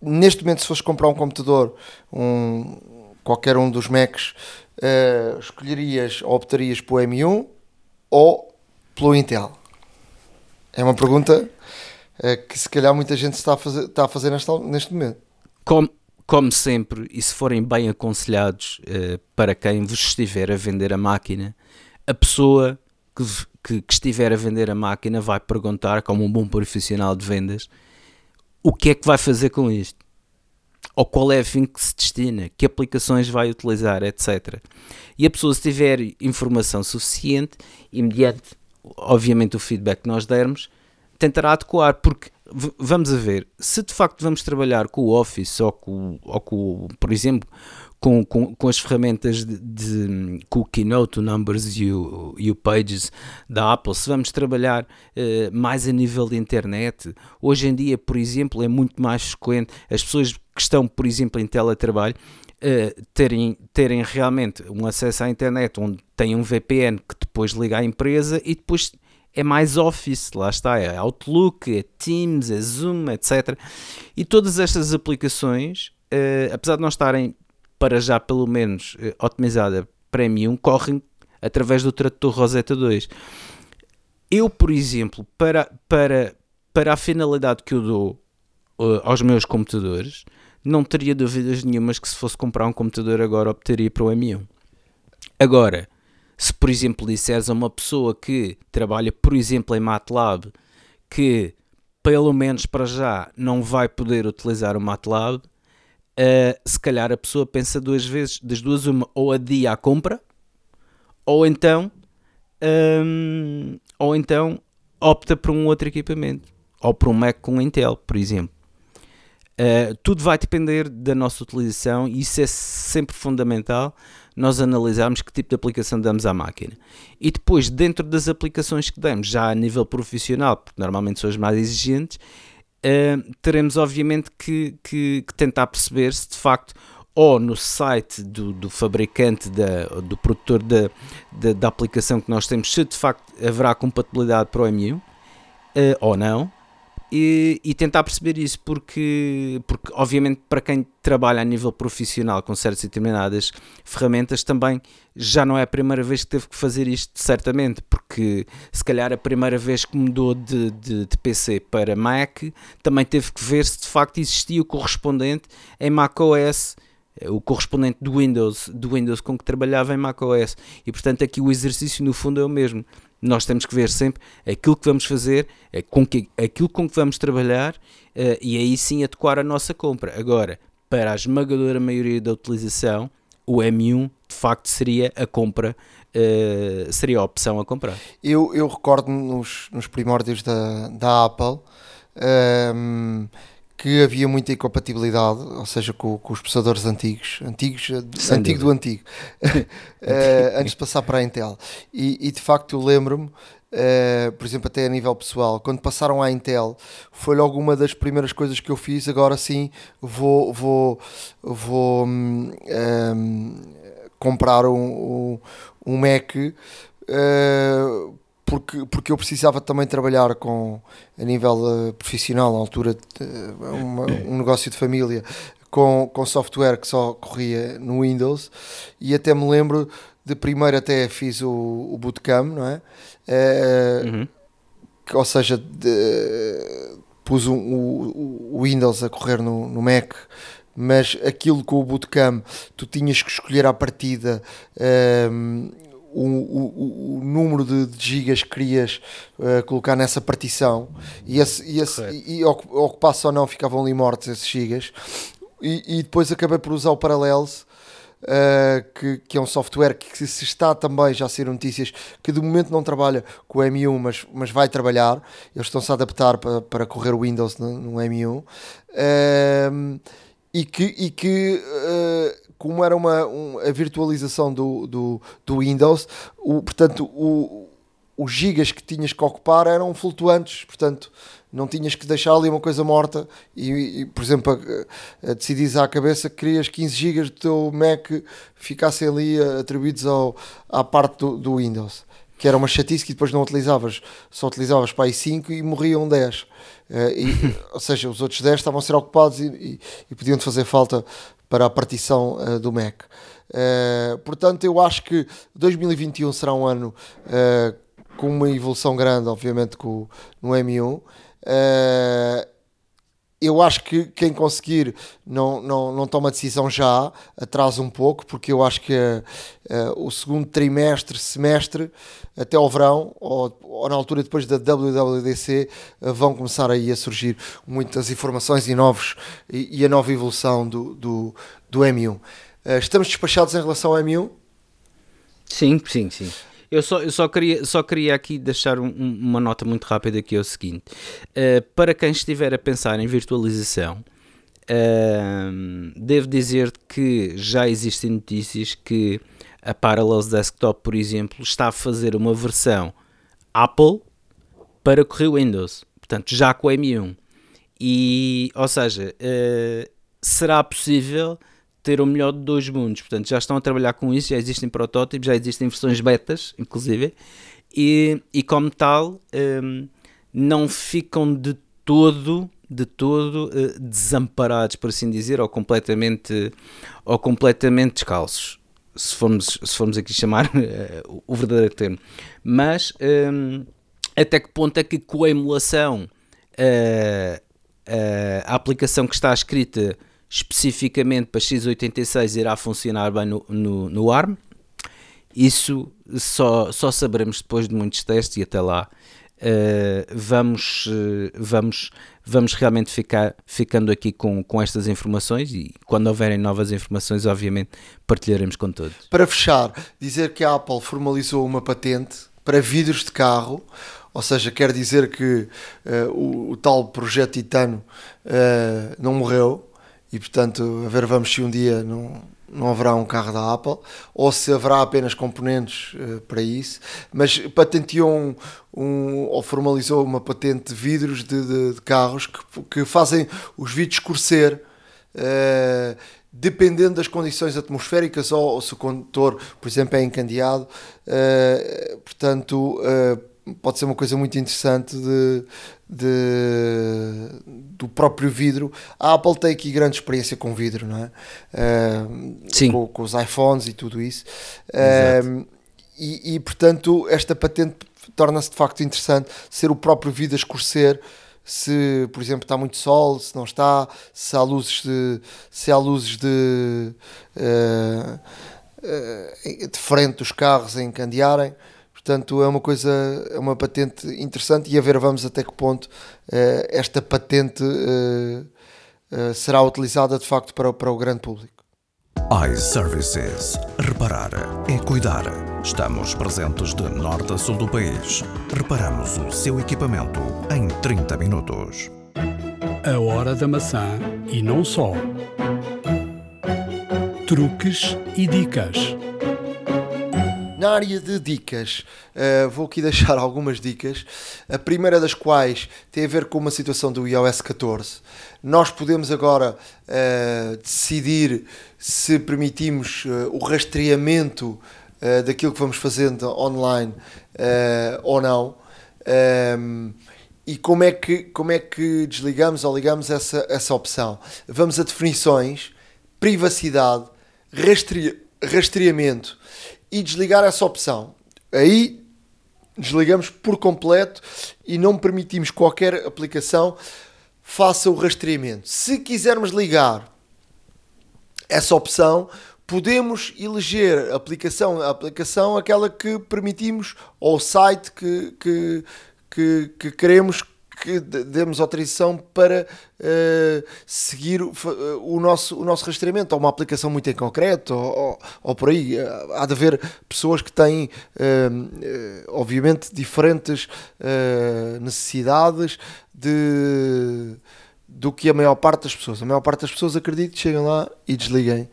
neste momento se fores comprar um computador um, qualquer um dos Macs uh, escolherias ou optarias pelo M1 ou pelo Intel é uma pergunta é, que se calhar muita gente está a fazer, está a fazer neste, neste momento. Como, como sempre, e se forem bem aconselhados uh, para quem vos estiver a vender a máquina, a pessoa que, que, que, estiver a vender a máquina vai perguntar, como um bom profissional de vendas, o que é que vai fazer com isto? Ou qual é a fim que se destina? Que aplicações vai utilizar, etc. E a pessoa, se tiver informação suficiente, imediatamente obviamente, o feedback que nós dermos, tentará adequar, porque vamos a ver, se de facto vamos trabalhar com o Office ou com, ou com por exemplo, com, com, com as ferramentas de, de, com o Keynote, o Numbers e o, e o Pages da Apple, se vamos trabalhar uh, mais a nível de internet, hoje em dia, por exemplo, é muito mais frequente as pessoas que estão, por exemplo, em teletrabalho, uh, terem, terem realmente um acesso à internet onde tem um VPN que depois liga à empresa e depois é mais Office, lá está, é Outlook, é Teams, é Zoom, etc. E todas estas aplicações, uh, apesar de não estarem para já pelo menos uh, otimizada Premium, correm através do tradutor Rosetta 2. Eu, por exemplo, para, para, para a finalidade que eu dou uh, aos meus computadores, não teria dúvidas nenhumas que se fosse comprar um computador agora optaria para o M1. Agora, se por exemplo disseres a uma pessoa que trabalha, por exemplo, em MATLAB, que pelo menos para já não vai poder utilizar o MATLAB, uh, se calhar a pessoa pensa duas vezes, das duas uma, ou adia a compra, ou então, um, ou então opta por um outro equipamento, ou por um Mac com Intel, por exemplo. Uh, tudo vai depender da nossa utilização e isso é sempre fundamental nós analisarmos que tipo de aplicação damos à máquina. E depois, dentro das aplicações que damos, já a nível profissional, porque normalmente são as mais exigentes, uh, teremos obviamente que, que, que, tentar perceber se de facto ou no site do, do fabricante, da, do produtor da, da, da, aplicação que nós temos, se de facto haverá compatibilidade para o M1 uh, ou não e, e, tentar perceber isso, porque, porque obviamente para quem trabalha a nível profissional com certas determinadas ferramentas também já não é a primeira vez que teve que fazer isto, certamente, porque se calhar a primeira vez que mudou de, de, de PC para Mac também teve que ver se de facto existia o correspondente em macOS o correspondente do Windows, do Windows com que trabalhava em macOS. E portanto aqui o exercício no fundo é o mesmo nós temos que ver sempre aquilo que vamos fazer, é com que, aquilo com que vamos trabalhar uh, e aí sim adequar a nossa compra. Agora, para a esmagadora maioria da utilização, o M1 de facto seria a compra, uh, seria a opção a comprar. Eu, eu recordo nos, nos primórdios da, da Apple. Um, ehm, que havia muita incompatibilidade, ou seja, com, com os processadores antigos, antigos, Sem antigo dúvida. do antigo, uh, antes de passar para a Intel. E, e de facto eu lembro-me, uh, por exemplo, até a nível pessoal, quando passaram à Intel, foi logo uma das primeiras coisas que eu fiz. Agora sim, vou, vou, vou um, um, comprar um, um, um Mac. Uh, porque, porque eu precisava também trabalhar com, a nível uh, profissional, na altura, uma, um negócio de família, com, com software que só corria no Windows, e até me lembro de primeiro até fiz o, o bootcamp, não é? Uh, uhum. que, ou seja, de, pus um, o, o, Windows a correr no, no Mac mas aquilo com o bootcamp tu tinhas que escolher à partida um, o, o, o, número de, de, gigas que querias uh, colocar nessa partição. E, esse, e, esse, e ocupasse ou não ficavam ali mortos esses gigas. E, e depois acabei por usar o Parallels Uh, que, que, é um software que se está também já a ser notícias que de momento não trabalha com o M1 mas, mas vai trabalhar. Eles estão-se a adaptar para, para correr o Windows no, no M1 uh, e que, e que uh, como era uma, um, a virtualização do, do, do Windows, o, portanto, o, os gigas que tinhas que ocupar eram flutuantes, portanto, não tinhas que deixar ali uma coisa morta e, e por exemplo, a, a decidires à cabeça que querias 15 gigas do teu Mac ficassem ali atribuídos ao, à parte do, do Windows que era uma chatice que depois não utilizavas, só utilizavas para aí 5 e morriam 10. Uh, eh, e, ou seja, os outros 10 estavam a ser ocupados e, e, e podiam-te fazer falta para a partição uh, do Mac. Uh, portanto, eu acho que 2021 será um ano com uma evolução grande, obviamente, com, no M1 eu acho que quem conseguir não, não, não toma decisão já, atrasa um pouco, porque eu acho que uh, uh, o segundo trimestre, semestre, até ao verão, ou, ou na altura depois da WWDC, uh, vão começar aí a surgir muitas informações e, novos, e, e a nova evolução do, do, do M1. estamos despachados em relação ao M1? Sim, sim, sim. Eu só, eu só, queria, só queria aqui deixar um, uma nota muito rápida que é o seguinte: uh, para quem estiver a pensar em virtualização, uh, devo dizer que já existem notícias que a Parallels Desktop, por exemplo, está a fazer uma versão Apple para correr Windows, portanto, já com o M1. E, ou seja, uh, será possível ter o melhor de dois mundos. Portanto, já estão a trabalhar com isso, já existem protótipos, já existem versões betas, inclusive, e, e como tal, um, não ficam de todo de todo uh, desamparados, por assim dizer, ou completamente, ou completamente descalços, se formos, se formos aqui chamar uh, o verdadeiro termo. Mas um, até que ponto é que com a emulação uh, a aplicação que está escrita especificamente para x86 irá funcionar bem no, no, no ARM. Isso só, só saberemos depois de muitos testes e até lá uh, vamos, uh, vamos, vamos realmente ficar ficando aqui com, com estas informações e quando houverem novas informações, obviamente, partilharemos com todos. Para fechar, dizer que a Apple formalizou uma patente para vidros de carro, ou seja, quer dizer que uh, o, o, tal projeto Titano não morreu, e portanto a ver vamos se um dia não, não haverá um carro da Apple ou se haverá apenas componentes uh, para isso, mas patenteou um, um, ou formalizou uma patente de vidros de, de, de carros que, que, fazem os vidros escurecer uh, dependendo das condições atmosféricas ou, ou, se o condutor, por exemplo, é encandeado, uh, portanto pode ser uma coisa muito interessante de, de, do próprio vidro. A Apple tem aqui grande experiência com vidro, não é? Uh, Sim. Com, com, os iPhones e tudo isso. Uh, e, e, portanto, esta patente torna-se de facto interessante ser o próprio vidro a escurecer. Se, por exemplo, está muito sol, se não está, se há luzes de, se há luzes de, uh, de frente dos carros a encandearem. Portanto, é uma coisa, é uma patente interessante e a ver vamos até que ponto uh, esta patente uh, uh, será utilizada de facto para, para o grande público. iServices. Reparar é cuidar. Estamos presentes de norte a sul do país. Reparamos o seu equipamento em 30 minutos. A hora da maçã e não só. Truques e dicas. Na área de dicas, uh, vou aqui deixar algumas dicas. A primeira das quais tem a ver com uma situação do iOS 14. Nós podemos agora uh, decidir se permitimos uh, o rastreamento daquilo que vamos fazendo online ou não. Um, e como é, que, como é que desligamos ou ligamos essa, essa opção? Vamos a definições, privacidade, rastreia, rastreamento e desligar essa opção. Aí desligamos por completo e não permitimos qualquer aplicação faça o rastreamento. Se quisermos ligar essa opção, podemos eleger a aplicação, a aplicação aquela que permitimos ou o site que, que, que, que queremos que demos autorização para uh, seguir o, o, nosso, o nosso rastreamento, ou uma aplicação muito em concreto, ou, ou, ou por aí. Há de haver pessoas que têm, uh, obviamente, diferentes uh, necessidades de, do que a maior parte das pessoas. A maior parte das pessoas, acredito, chegam lá e desliguem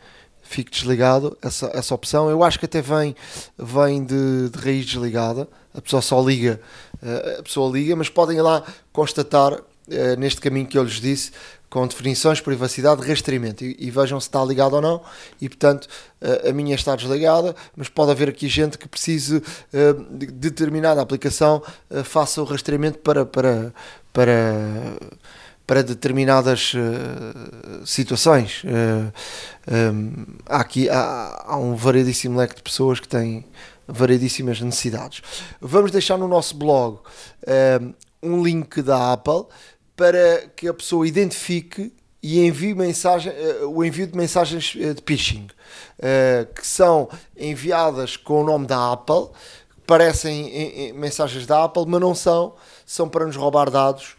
fique desligado essa, essa opção. Eu acho que até vem, vem de, de raiz desligada. A pessoa só liga, eh, a pessoa liga, mas podem lá constatar eh, neste caminho que eu lhes disse, com definições, privacidade, rastreamento e, e, vejam se está ligado ou não. E portanto, eh, a minha está desligada, mas pode haver aqui gente que precise de determinada aplicação faça o rastreamento para, para, para para determinadas uh, situações. Uh, eh, um, eh, há aqui há, há, um variedíssimo leque de pessoas que têm variedíssimas necessidades. Vamos deixar no nosso blog um link da Apple para que a pessoa identifique e envie mensagem, uh, o envio de mensagens de phishing que são enviadas com o nome da Apple, parecem em, em, mensagens da Apple, mas não são, são para nos roubar dados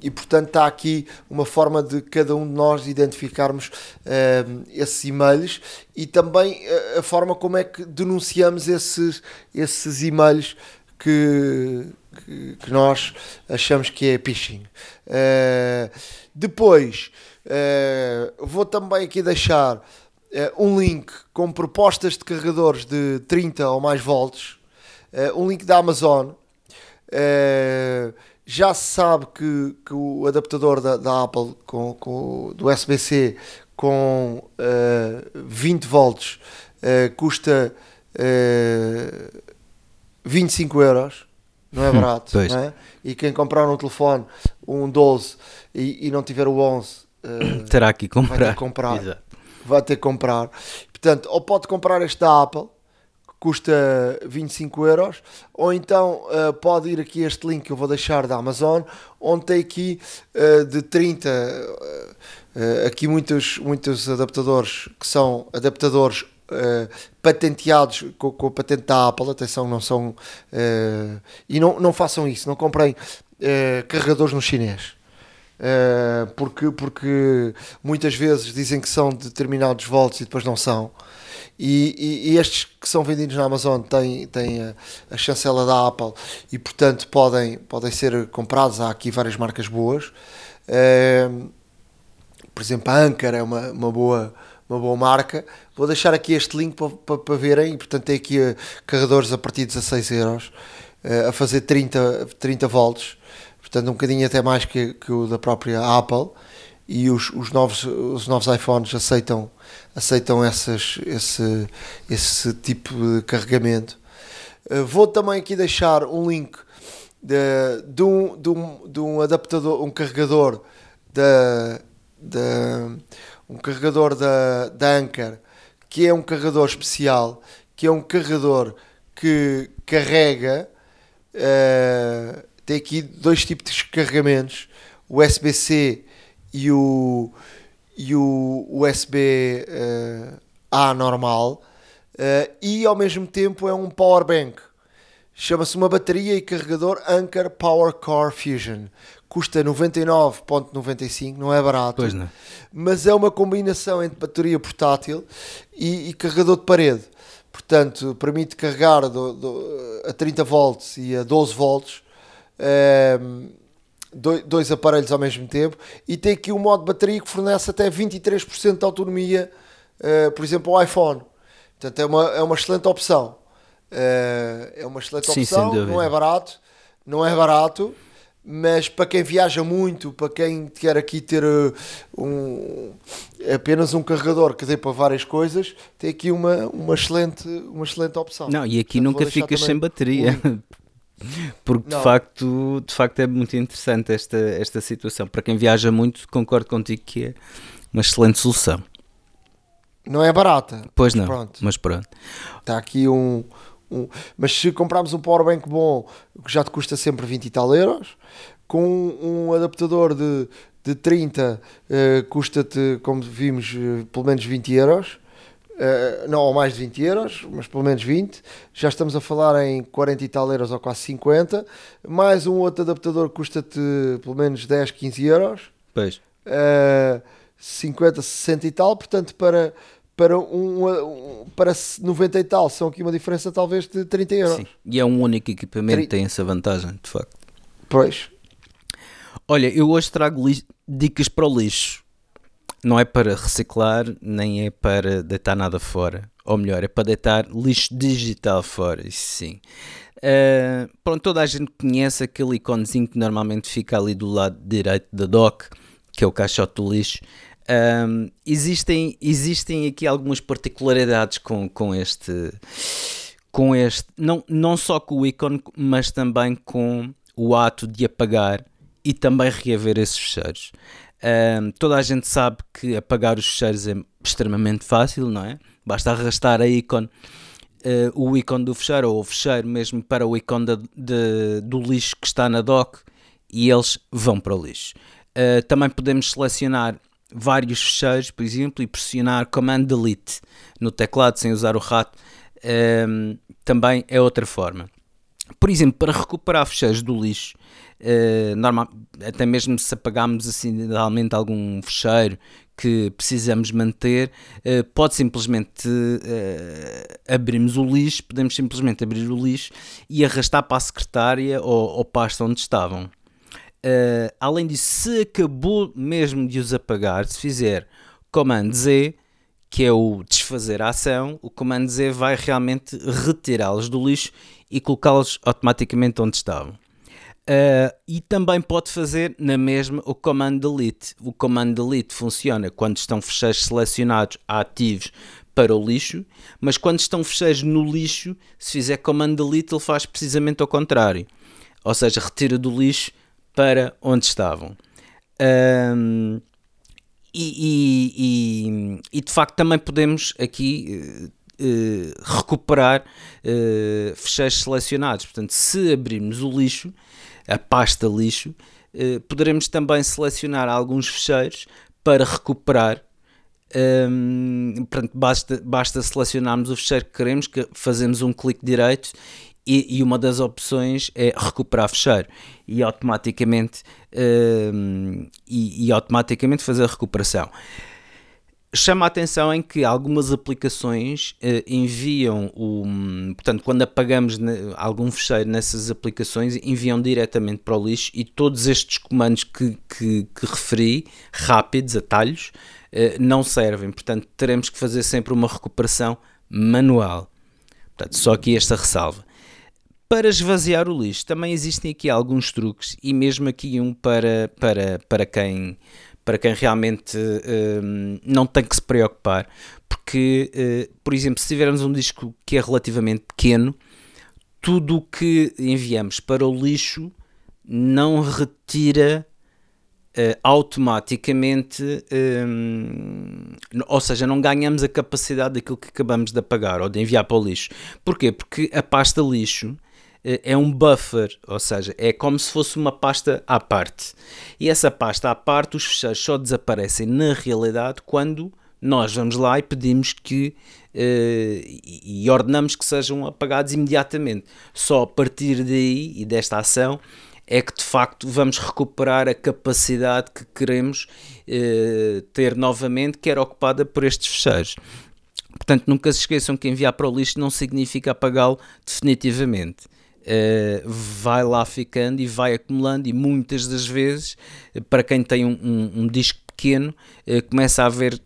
e portanto está aqui uma forma de cada um de nós identificarmos uh, esses e-mails e também a, a, forma como é que denunciamos esses, esses e-mails que, que, que nós achamos que é phishing. Uh, depois vou também aqui deixar um link com propostas de carregadores de 30 ou mais volts, um link da Amazon. Já se sabe que, que o adaptador da, da Apple com, com, do USB-C com uh, 20 volts uh, custa uh, 25 euros, não é hum, barato, hum, não é? E quem comprar um telefone, um 12 e, e não tiver o 11, uh, terá que comprar. Vai ter que comprar. Exato. Vai ter que comprar. Portanto, ou pode comprar este da Apple custa 25 euros, ou então uh, pode ir aqui este link que eu vou deixar da Amazon, onde tem aqui uh, de 30, uh, aqui muitos, muitos adaptadores que são adaptadores patenteados com, com, a patente da Apple, atenção, não são, e não, não façam isso, não comprem carregadores no chinês. porque, porque muitas vezes dizem que são de determinados volts e depois não são. E, e, e, estes que são vendidos na Amazon têm, têm a, a, chancela da Apple e, portanto, podem, podem ser comprados. Há aqui várias marcas boas. Uh, por exemplo, a Anker é uma, uma, boa, uma boa marca. Vou deixar aqui este link para, para, para verem. E, portanto, tem aqui uh, carregadores a partir de 16 euros uh, a fazer 30, 30 volts. Portanto, um bocadinho até mais que, que o da própria Apple. E os, os, novos, os novos iPhones aceitam aceitam essas, esse, esse tipo de carregamento. Uh, vou também aqui deixar um link de, de, um, de, um, de um adaptador, um carregador da, da um carregador da, da Anker, que é um carregador especial, que é um carregador que carrega, uh, tem aqui dois tipos de carregamentos, USB-C e o, e o USB uh, A normal uh, e ao mesmo tempo é um power bank. Chama-se uma bateria e carregador Anker Power Core Fusion. Custa 99.95, não é barato. Não. Mas é uma combinação entre bateria portátil e, e carregador de parede. Portanto, permite carregar do, do, a 30 volts e a 12 volts. Uh, dois aparelhos ao mesmo tempo e tem aqui um modo de bateria que fornece até 23% de autonomia, uh, por exemplo, ao iPhone. Portanto, é uma, é uma excelente opção. Uh, é uma excelente Sim, opção, não é barato, não é barato, mas para quem viaja muito, para quem quer aqui ter uh, um, apenas um carregador que dê para várias coisas, tem aqui uma, uma, excelente, uma excelente opção. Não, e aqui Portanto, nunca ficas sem bateria. Porque de facto, de facto é muito interessante esta, esta situação. Para quem viaja muito, concordo contigo que é uma excelente solução. Não é barata. Pois não, pronto. mas pronto. Está aqui um, um, Mas se comprarmos um powerbank bom, que já te custa sempre 20 e tal euros, com um adaptador de, de 30, uh, eh, custa-te, como vimos, uh, pelo menos 20 euros. Uh, não, ou mais de 20 euros, mas pelo menos 20. Já estamos a falar em 40 e tal euros ou quase 50. Mais um outro adaptador custa-te pelo menos 10, 15 euros. Pois. Uh, 50, 60 e tal. Portanto, para, para, um, um, para 90 e tal, são aqui uma diferença talvez de 30 euros. Sim. E é um único equipamento que tem essa vantagem, de facto. Pois. Olha, eu hoje trago dicas para o lixo. Não é para reciclar, nem é para deitar nada fora. Ou melhor, é para deitar lixo digital fora, isso sim. Uh, pronto, toda a gente conhece aquele iconezinho que normalmente fica ali do lado direito da dock, que é o caixote do lixo. Um, existem, existem aqui algumas particularidades com, com este com este, não, não só com o ícone, mas também com o ato de apagar e também reaver esses fecheiros. Um, toda a gente sabe que apagar os fecheiros é extremamente fácil, não é? Basta arrastar a ícone, uh, o ícone do fecheiro ou o fecheiro mesmo para o ícone de, de, do lixo que está na dock e eles vão para o lixo. Uh, também podemos selecionar vários fecheiros, por exemplo, e pressionar Command Delete no teclado sem usar o rato, um, também é outra forma. Por exemplo, para recuperar fecheiros do lixo, uh, normal, até mesmo se apagarmos acidentalmente algum fecheiro que precisamos manter, uh, pode simplesmente uh, abrirmos o lixo, podemos simplesmente abrir o lixo e arrastar para a secretária ou, ou pasta onde estavam. Uh, além disso, se acabou mesmo de os apagar, se fizer Command Z, que é o desfazer a ação, o Command Z vai realmente retirá-los do lixo e colocá-los automaticamente onde estavam. Uh, e também pode fazer na mesma o Command Delete. O Command Delete funciona quando estão fecheiros selecionados ativos para o lixo, mas quando estão fecheiros no lixo, se fizer Command Delete, ele faz precisamente ao contrário. Ou seja, retira do lixo para onde estavam. Um, e, e, e, e, de facto também podemos aqui uh, recuperar uh, fecheiros selecionados. Portanto, se abrirmos o lixo, a pasta lixo, uh, poderemos também selecionar alguns fecheiros para recuperar. Um, portanto, basta, basta selecionarmos o fecheiro que queremos, que fazemos um clique direito e, e, uma das opções é recuperar fecheiro e automaticamente, uh, e, e, automaticamente fazer a recuperação. Chama a atenção em que algumas aplicações uh, enviam o. Portanto, quando apagamos algum fecheiro nessas aplicações, enviam diretamente para o lixo e todos estes comandos que, que, que referi, rápidos, atalhos, uh, não servem. Portanto, teremos que fazer sempre uma recuperação manual. Portanto, só aqui esta ressalva. Para esvaziar o lixo, também existem aqui alguns truques e mesmo aqui um para, para, para, quem, para quem realmente um, não tem que se preocupar, porque, uh, por exemplo, se tivermos um disco que é relativamente pequeno, tudo o que enviamos para o lixo não retira uh, automaticamente, um, ou seja, não ganhamos a capacidade daquilo que acabamos de apagar ou de enviar para o lixo. Porquê? Porque a pasta lixo é um buffer, ou seja, é como se fosse uma pasta à parte. E essa pasta à parte, os fecheiros só desaparecem na realidade quando nós vamos lá e pedimos que uh, e ordenamos que sejam apagados imediatamente. Só a partir daí e desta ação é que de facto vamos recuperar a capacidade que queremos uh, ter novamente, que era ocupada por estes fecheiros. Portanto, nunca se esqueçam que enviar para o lixo não significa apagá-lo definitivamente. Uh, vai lá ficando e vai acumulando, e muitas das vezes, para quem tem um, um, um disco pequeno, uh, começa a haver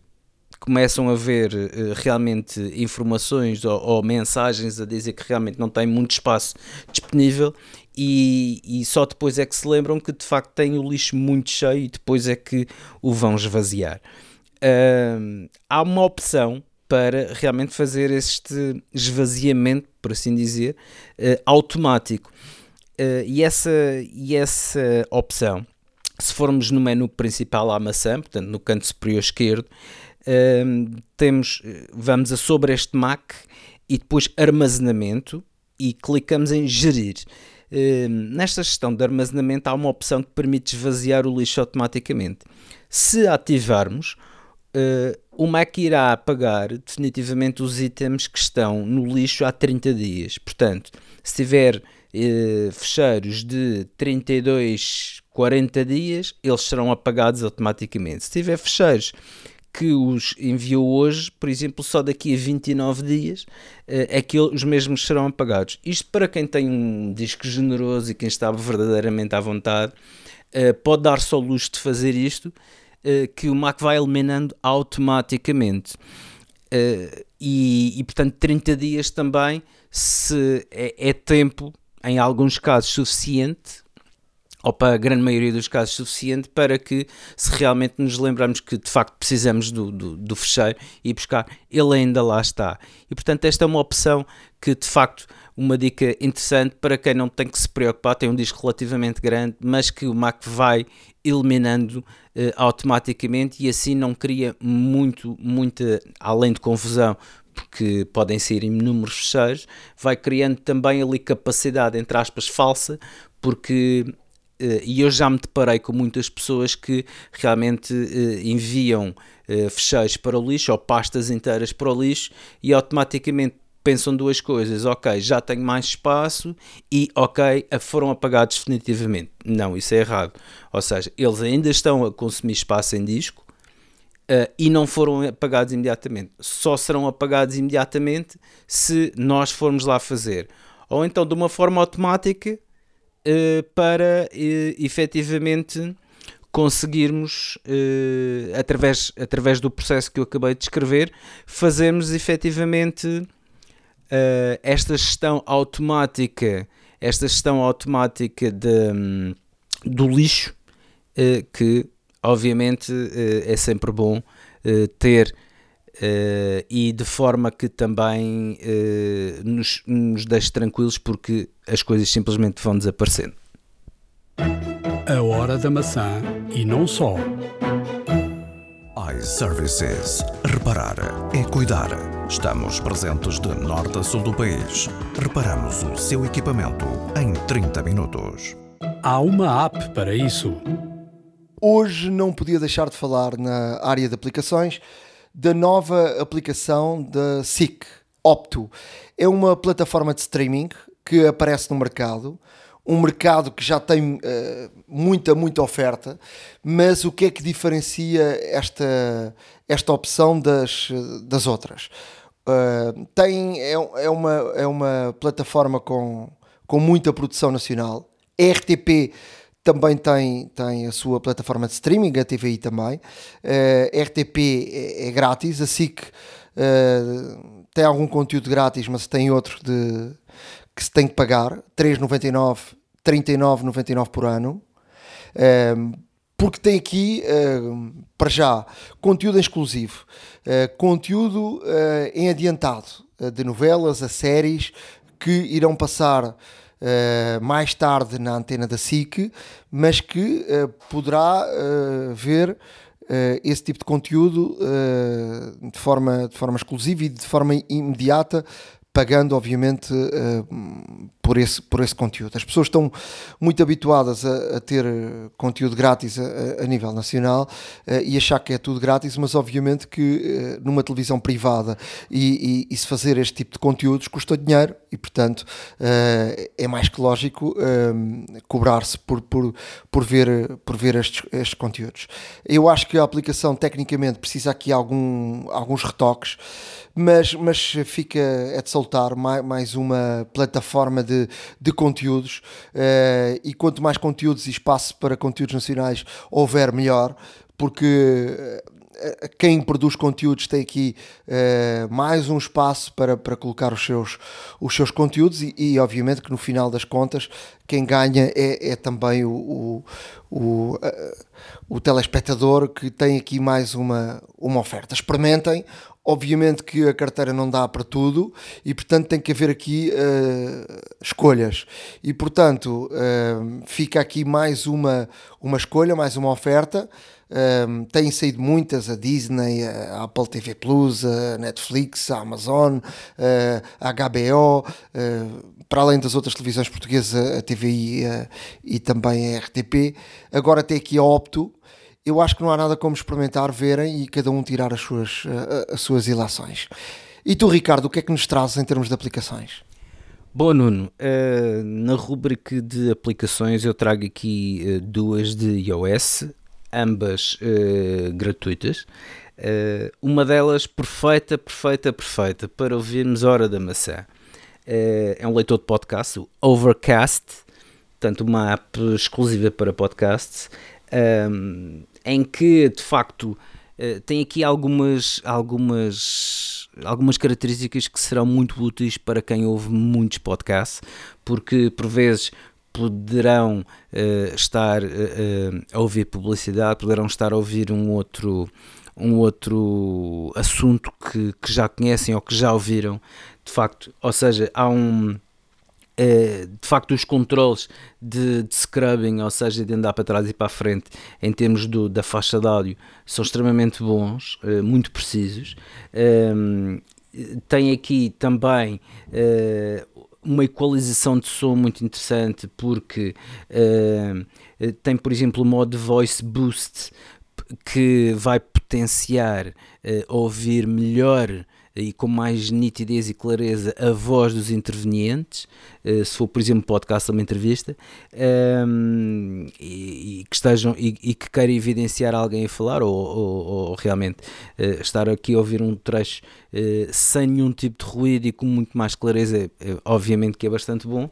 começam a ver uh, realmente informações ou, ou, mensagens a dizer que realmente não tem muito espaço disponível e, e, só depois é que se lembram que de facto têm o lixo muito cheio e depois é que o vão esvaziar. Uh, há uma opção para realmente fazer este esvaziamento, por assim dizer, uh, automático. Uh, e, essa, e essa opção, se formos no menu principal à maçã, portanto no canto superior esquerdo, uh, temos, vamos a sobre este Mac e depois armazenamento e clicamos em gerir. Nesta gestão de armazenamento há uma opção que permite esvaziar o lixo automaticamente. Se ativarmos, uh, o Mac irá apagar definitivamente os itens que estão no lixo há 30 dias. Portanto, se tiver uh, fecheiros de 32, 40 dias, eles serão apagados automaticamente. Se tiver fecheiros que os enviou hoje, por exemplo, só daqui a 29 dias uh, é que os mesmos serão apagados. Isto para quem tem um disco generoso e quem está verdadeiramente à vontade, uh, pode dar-se ao luxo de fazer isto que o Mac vai eliminando automaticamente. Uh, e, e, portanto, 30 dias também se é, é, tempo, em alguns casos, suficiente, ou para a grande maioria dos casos, suficiente para que, se realmente nos lembramos que de facto precisamos do, do, do fecheiro e buscar, ele ainda lá está. E portanto, esta é uma opção que de facto uma dica interessante para quem não tem que se preocupar, tem um disco relativamente grande, mas que o Mac vai eliminando uh, automaticamente e assim não cria muito, muita, além de confusão, porque podem ser inúmeros fecheiros, vai criando também ali capacidade, entre aspas, falsa, porque Uh, e eu já me deparei com muitas pessoas que realmente uh, enviam fecheiros para o lixo ou pastas inteiras para o lixo e automaticamente pensam duas coisas, ok, já tenho mais espaço e ok, foram apagados definitivamente. Não, isso é errado. Ou seja, eles ainda estão a consumir espaço em disco uh, e não foram apagados imediatamente. Só serão apagados imediatamente se nós formos lá fazer. Ou então de uma forma automática uh, para uh, efetivamente conseguirmos, uh, através, através do processo que eu acabei de descrever, fazermos efetivamente uh, esta gestão automática, esta gestão automática de, um, do lixo, uh, que obviamente uh, é sempre bom ter e de forma que também nos, nos deixe tranquilos porque as coisas simplesmente vão desaparecendo. A hora da maçã e não só iServices. Reparar é cuidar. Estamos presentes de norte a sul do país. Reparamos o seu equipamento em 30 minutos. Há uma app para isso. Hoje não podia deixar de falar na área de aplicações da nova aplicação da SIC, Opto. É uma plataforma de streaming que aparece no mercado um mercado que já tem uh, muita, muita oferta, mas o que é que diferencia esta, esta opção das, das outras? Uh, tem, é, é, uma, é uma plataforma com, com muita produção nacional. A RTP também tem, tem a sua plataforma de streaming, a TVI também. Uh, a RTP é, é, grátis, a SIC tem algum conteúdo grátis, mas tem outro de, que se tem que pagar, 3,99, 39,99 por ano. Ehm, porque tem aqui, uh, para já, conteúdo exclusivo, uh, conteúdo uh, em adiantado de novelas, a séries que irão passar mais tarde na antena da SIC, mas que poderá ver esse tipo de conteúdo de, forma, de forma exclusiva e de forma imediata pagando, obviamente, uh, por, esse, por esse conteúdo. As pessoas estão muito habituadas a, a ter conteúdo grátis a, a nível nacional uh, e achar que é tudo grátis, mas obviamente que uh, numa televisão privada e, e, e, se fazer este tipo de conteúdos custa dinheiro e, portanto, é mais que lógico cobrar-se por, por, por, ver, por ver estes, estes conteúdos. Eu acho que a aplicação, tecnicamente, precisa aqui algum, alguns retoques mas, mas fica é de soltar mais, mais uma plataforma de, de conteúdos uh, e quanto mais conteúdos e espaço para conteúdos nacionais houver, melhor, porque quem produz conteúdos tem aqui uh, mais um espaço para, para colocar os seus, os seus conteúdos e, e obviamente que no final das contas quem ganha é, é também o, o, o, uh, o telespectador que tem aqui mais uma, uma oferta. Experimentem, Obviamente que a carteira não dá para tudo e, portanto, tem que haver aqui uh, escolhas. E, portanto, uh, fica aqui mais uma, uma escolha, mais uma oferta. Um, têm saído muitas, a Disney, a Apple TV Plus, a Netflix, a Amazon, a HBO, para além das outras televisões portuguesas, a TVI e também a RTP. Agora tem aqui a Opto. Eu acho que não há nada como experimentar, verem e cada um tirar as suas, uh, as suas ilações. E tu, Ricardo, o que é que nos trazes em termos de aplicações? Bom, Nuno, uh, na rubrica de aplicações eu trago aqui duas de iOS, ambas gratuitas. Uma delas perfeita, perfeita, perfeita para ouvirmos Hora da Maçã. É um leitor de podcast, o Overcast, portanto, uma app exclusiva para podcasts, um, em que de facto tem aqui algumas, algumas, algumas características que serão muito úteis para quem ouve muitos podcasts, porque por vezes poderão uh, estar uh, a ouvir publicidade, poderão estar a ouvir um outro, um outro assunto que, que já conhecem ou que já ouviram, de facto, ou seja, há um de facto os controles de, de, scrubbing, ou seja, de andar para trás e para a frente em termos do, da faixa de áudio são extremamente bons, muito precisos. tem aqui também uma equalização de som muito interessante porque tem, por exemplo, o modo Voice Boost que vai potenciar ouvir melhor e com mais nitidez e clareza a voz dos intervenientes, uh, se for, por exemplo, podcast ou uma entrevista, um, ehm, e, e, que estejam e, e, que queira evidenciar alguém a falar, ou, ou, ou realmente uh, estar aqui a ouvir um trecho uh, sem nenhum tipo de ruído e com muito mais clareza, obviamente que é bastante bom.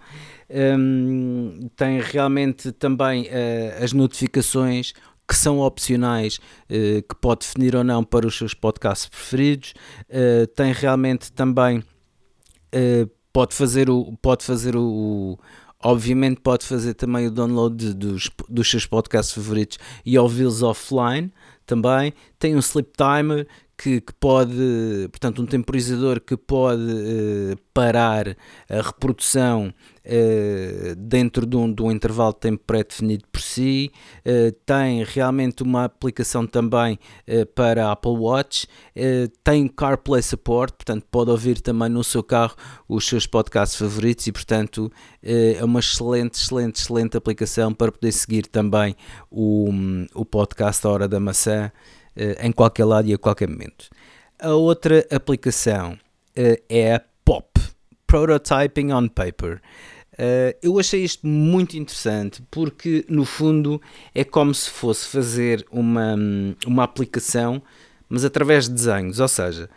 Um, ehm, tem realmente também as notificações que são opcionais, uh, que pode definir ou não para os seus podcasts preferidos. Uh, tem realmente também, uh, pode fazer o, pode fazer o, o obviamente pode fazer também o download de, dos, dos seus podcasts favoritos e ouvi-los offline também. Tem um sleep timer que, que, pode, portanto, um temporizador que pode uh, parar a reprodução uh, dentro de um, de um, intervalo de tempo pré-definido por si. Uh, tem realmente uma aplicação também para Apple Watch. tem CarPlay Support, portanto, pode ouvir também no seu carro os seus podcasts favoritos e, portanto, é uma excelente, excelente, excelente aplicação para poder seguir também o, o podcast A Hora da Maçã. Eh, em qualquer lado e a qualquer momento. A outra aplicação uh, é a POP, Prototyping on Paper. Uh, eu achei isto muito interessante porque, no fundo, é como se fosse fazer uma, uma aplicação, mas através de desenhos. Ou seja,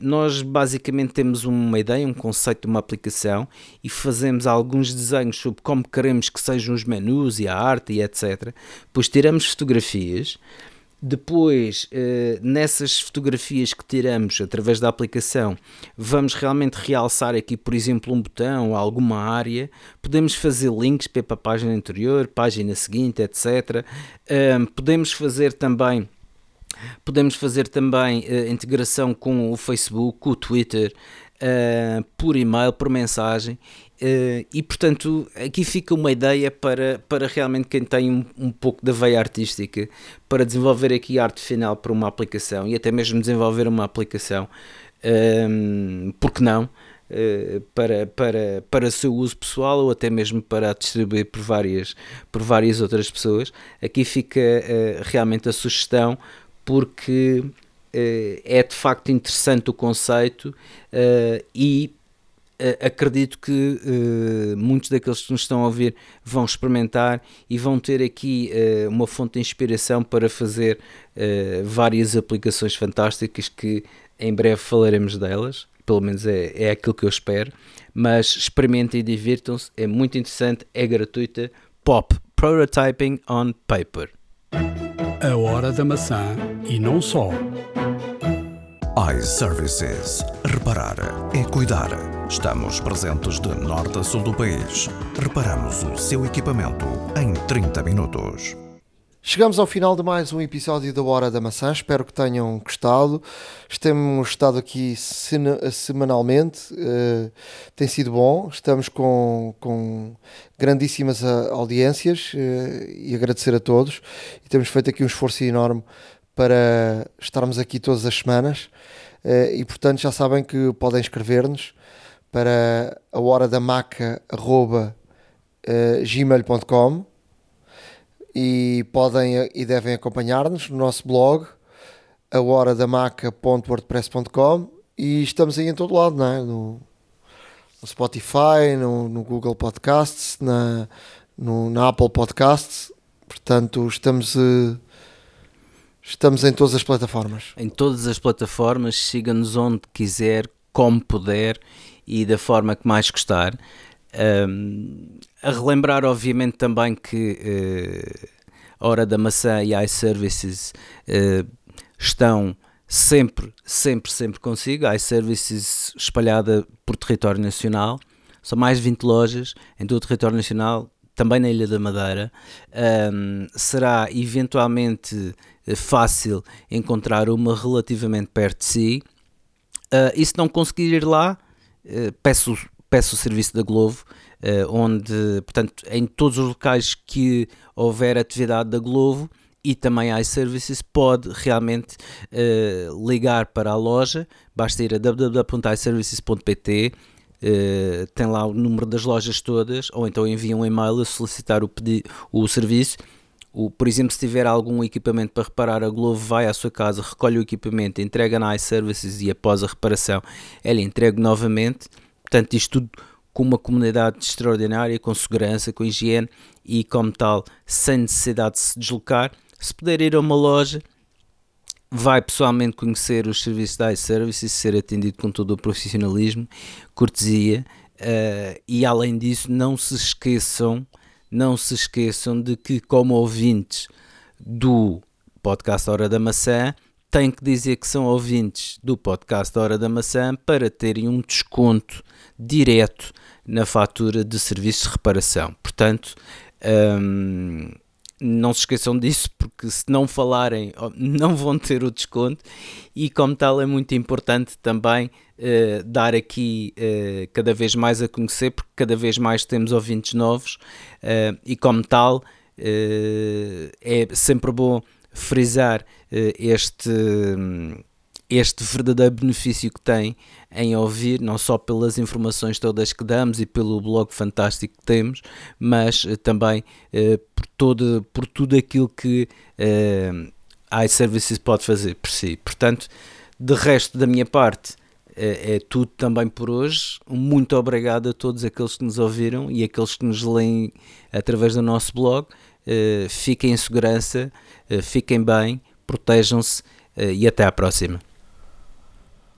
nós basicamente temos uma ideia, um conceito de uma aplicação e fazemos alguns desenhos sobre como queremos que sejam os menus e a arte e etc. Depois tiramos fotografias depois, eh, nessas fotografias que tiramos através da aplicação, vamos realmente realçar aqui, por exemplo, um botão alguma área. Podemos fazer links para a página anterior, página seguinte, etc. podemos fazer também Podemos fazer também uh, integração com o Facebook, o Twitter, uh, por e-mail, por mensagem e portanto, aqui fica uma ideia para, para realmente quem tem um, um, pouco da veia artística para desenvolver aqui arte final para uma aplicação e até mesmo desenvolver uma aplicação, um, ehm, porque não? Uh, para, para, para seu uso pessoal ou até mesmo para distribuir por várias, por várias outras pessoas. Aqui fica uh, realmente a sugestão, porque é de facto interessante o conceito e acredito que uh, muitos daqueles que nos estão a ouvir vão experimentar e vão ter aqui uh, uma fonte de inspiração para fazer uh, várias aplicações fantásticas que em breve falaremos delas, pelo menos é, é aquilo que eu espero. Mas experimentem e divirtam-se, é muito interessante, é gratuita. Pop Prototyping on Paper. A hora da maçã e não só. iServices. Reparar é cuidar. Estamos presentes de norte a sul do país. Reparamos o seu equipamento em 30 minutos. Chegamos ao final de mais um episódio da Hora da Maçã. Espero que tenham gostado. Temos estado aqui semanalmente. Uh, tem sido bom. Estamos com, com grandíssimas uh, audiências uh, e agradecer a todos. E temos feito aqui um esforço enorme para estarmos aqui todas as semanas. e portanto já sabem que podem escrever-nos para a hora da maca gmail.com e podem e devem acompanhar-nos no nosso blog a horadamaca.wordpress.com e estamos aí em todo lado, não é? no, no Spotify, no, no, Google Podcasts, na, no, na Apple Podcasts, portanto estamos uh, estamos em todas as plataformas. Em todas as plataformas, siga-nos onde quiser, como puder e da forma que mais gostar. Um, a relembrar, obviamente, também que a Hora da Maçã e iServices uh, estão sempre, sempre, sempre consigo. IServices espalhada por território nacional. São mais de 20 lojas em todo o território nacional, também na Ilha da Madeira. Um, será eventualmente eh, fácil encontrar uma relativamente perto de si. Uh, e se não conseguir ir lá, uh, peço, peço o serviço da Glovo uh, onde, portanto, em todos os locais que houver atividade da Glovo e também iServices pode realmente uh, ligar para a loja, basta ir a www.iservices.pt tem lá o número das lojas todas, ou então envia um e-mail a solicitar o, pedi o serviço. O, por exemplo, se tiver algum equipamento para reparar, a Glovo vai à sua casa, recolhe o equipamento, entrega na iServices e após a reparação ela entrega novamente. Portanto, isto tudo com uma comunidade extraordinária, com segurança, com higiene e, como tal, sem necessidade de se deslocar. Se puder ir a uma loja, vai pessoalmente conhecer os serviços da iService e ser atendido com todo o profissionalismo, cortesia uh, e, além disso, não se esqueçam, não se esqueçam de que, como ouvintes do podcast Hora da Maçã, têm que dizer que são ouvintes do podcast Hora da Maçã para terem um desconto direto na fatura de serviços de reparação. Portanto, hum, não se esqueçam disso, porque se não falarem, não vão ter o desconto. E, como tal, é muito importante também uh, dar aqui uh, cada vez mais a conhecer, porque cada vez mais temos ouvintes novos, uh, e, como tal, é sempre bom frisar este. Este verdadeiro benefício que tem em ouvir, não só pelas informações todas que damos e pelo blog fantástico que temos, mas uh, também uh, por, todo, por tudo aquilo que uh, iServices pode fazer por si. Portanto, de resto da minha parte, é tudo também por hoje. Muito obrigado a todos aqueles que nos ouviram e aqueles que nos leem através do nosso blog. fiquem em segurança, fiquem bem, protejam-se e até à próxima.